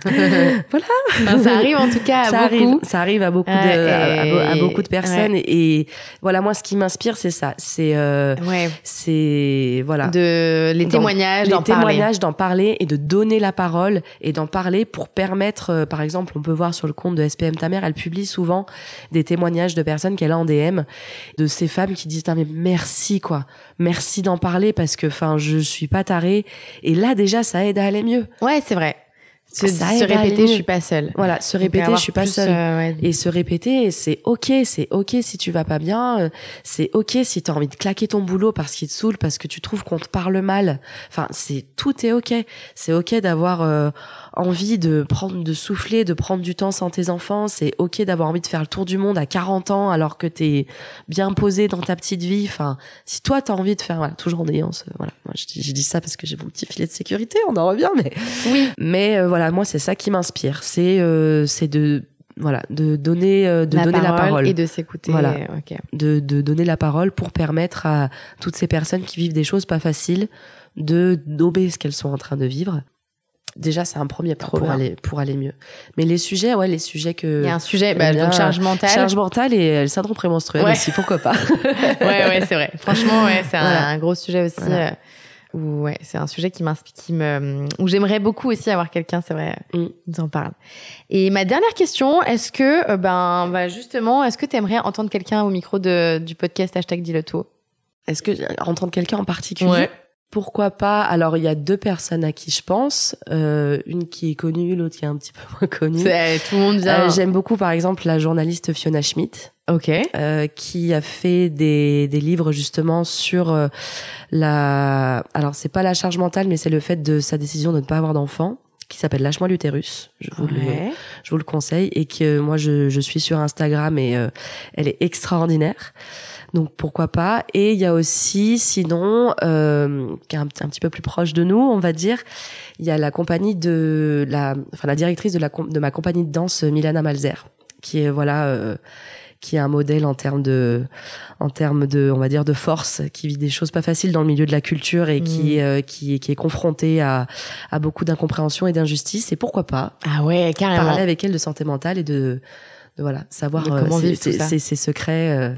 voilà. ça arrive en tout cas à ça beaucoup. Arrive, ça arrive à beaucoup de à, beaucoup de personnes et, voilà moi ce qui m'inspire c'est ça, c'est euh, c'est voilà de les témoignages les témoignages d'en parler et de donner la parole et d'en parler pour permettre euh, par exemple on peut voir sur le compte de SPM ta mère elle publie souvent des témoignages de personnes qu'elle a en DM de ces femmes qui disent ah, mais merci quoi merci d'en parler parce que enfin je suis pas tarée et là déjà ça aide à aller mieux. Ouais, c'est vrai. Se, se répéter, je suis pas seule. Voilà, se répéter, je suis pas seule. Euh, et se répéter, c'est ok, c'est ok si tu vas pas bien, euh, c'est ok si tu as envie de claquer ton boulot parce qu'il te saoule, parce que tu trouves qu'on te parle mal. Enfin, c'est tout est ok. C'est ok d'avoir euh, envie de prendre, de souffler, de prendre du temps sans tes enfants. C'est ok d'avoir envie de faire le tour du monde à 40 ans alors que t'es bien posé dans ta petite vie. Enfin, si toi t'as envie de faire, voilà, toujours en ayant ce, voilà, moi je, dis ça parce que j'ai mon petit filet de sécurité, on en revient, mais oui. Mais voilà moi c'est ça qui m'inspire, c'est euh, c'est de voilà de donner euh, de la donner parole la parole et de s'écouter voilà. de, de donner la parole pour permettre à toutes ces personnes qui vivent des choses pas faciles de d'ober ce qu'elles sont en train de vivre. Déjà c'est un premier pas pour aller pour aller mieux. Mais les sujets ouais les sujets que il y a un sujet bah, donc charge mentale. charge mentale et le syndrome prémenstruel aussi pourquoi pas. Ouais ouais c'est vrai. Franchement ouais c'est un, gros sujet aussi euh, ouais, c'est un sujet qui m'inspire, qui me, où j'aimerais beaucoup aussi avoir quelqu'un, c'est vrai, mm. nous en parle. Et ma dernière question, est-ce que, euh, ben, bah justement, est-ce que tu aimerais entendre quelqu'un au micro de, du podcast hashtag dis le tout Est-ce que entendre quelqu'un en particulier? Pourquoi pas? Alors, il y a deux personnes à qui je pense, euh, une qui est connue, l'autre qui est un petit peu moins connue. Tout le monde vient. Euh, J'aime beaucoup, par exemple, la journaliste Fiona Schmidt. Ok. Euh, qui a fait des, des livres justement sur euh, la. Alors c'est pas la charge mentale, mais c'est le fait de sa décision de ne pas avoir d'enfant. qui s'appelle Lâche-moi l'utérus. Je vous le, je vous le conseille et que moi je, je suis sur Instagram et elle est extraordinaire. Donc pourquoi pas. Et il y a aussi, sinon, euh, qui est un, petit peu plus proche de nous, on va dire, il y a la compagnie de la, enfin la directrice de la de ma compagnie de danse, Milana Malzer, qui est voilà. Euh, qui est un modèle en termes de, en termes de, on va dire, de force, qui vit des choses pas faciles dans le milieu de la culture et qui, mm. euh, qui, qui est confrontée à, à beaucoup d'incompréhension et d'injustice. Et pourquoi pas Ah ouais, carrément. Parler avec elle de santé mentale et de, de voilà, savoir comment vivre ses, secrets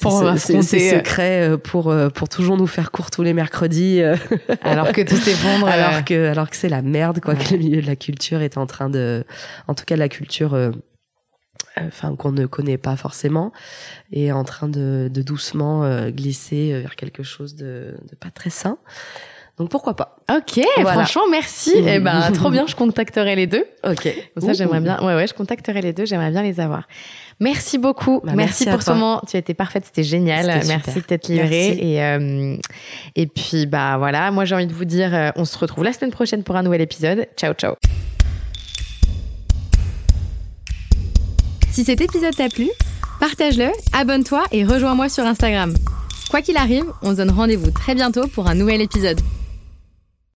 pour c'est secret euh, pour euh, pour toujours nous faire court tous les mercredis euh. alors que tout s'effondre alors que alors que c'est la merde quoi que le milieu de la culture est en train de en tout cas la culture enfin qu'on ne connaît pas forcément est en train de, de doucement glisser vers quelque chose de, de pas très sain donc pourquoi pas? Ok, franchement merci. et eh ben trop bien, je contacterai les deux. Ok. ça j'aimerais bien. Ouais ouais, je contacterai les deux. J'aimerais bien les avoir. Merci beaucoup. Bah, merci, pour ce moment. Tu étais parfaite, c'était génial. Merci de t'être livrée. Et, euh, et puis, bah voilà, moi j'ai envie de vous dire, euh, on se retrouve la semaine prochaine pour un nouvel épisode. Ciao, ciao. Si cet épisode t'a plu, partage-le, abonne-toi et rejoins-moi sur Instagram. Quoi qu'il arrive, on se donne rendez-vous très bientôt pour un nouvel épisode.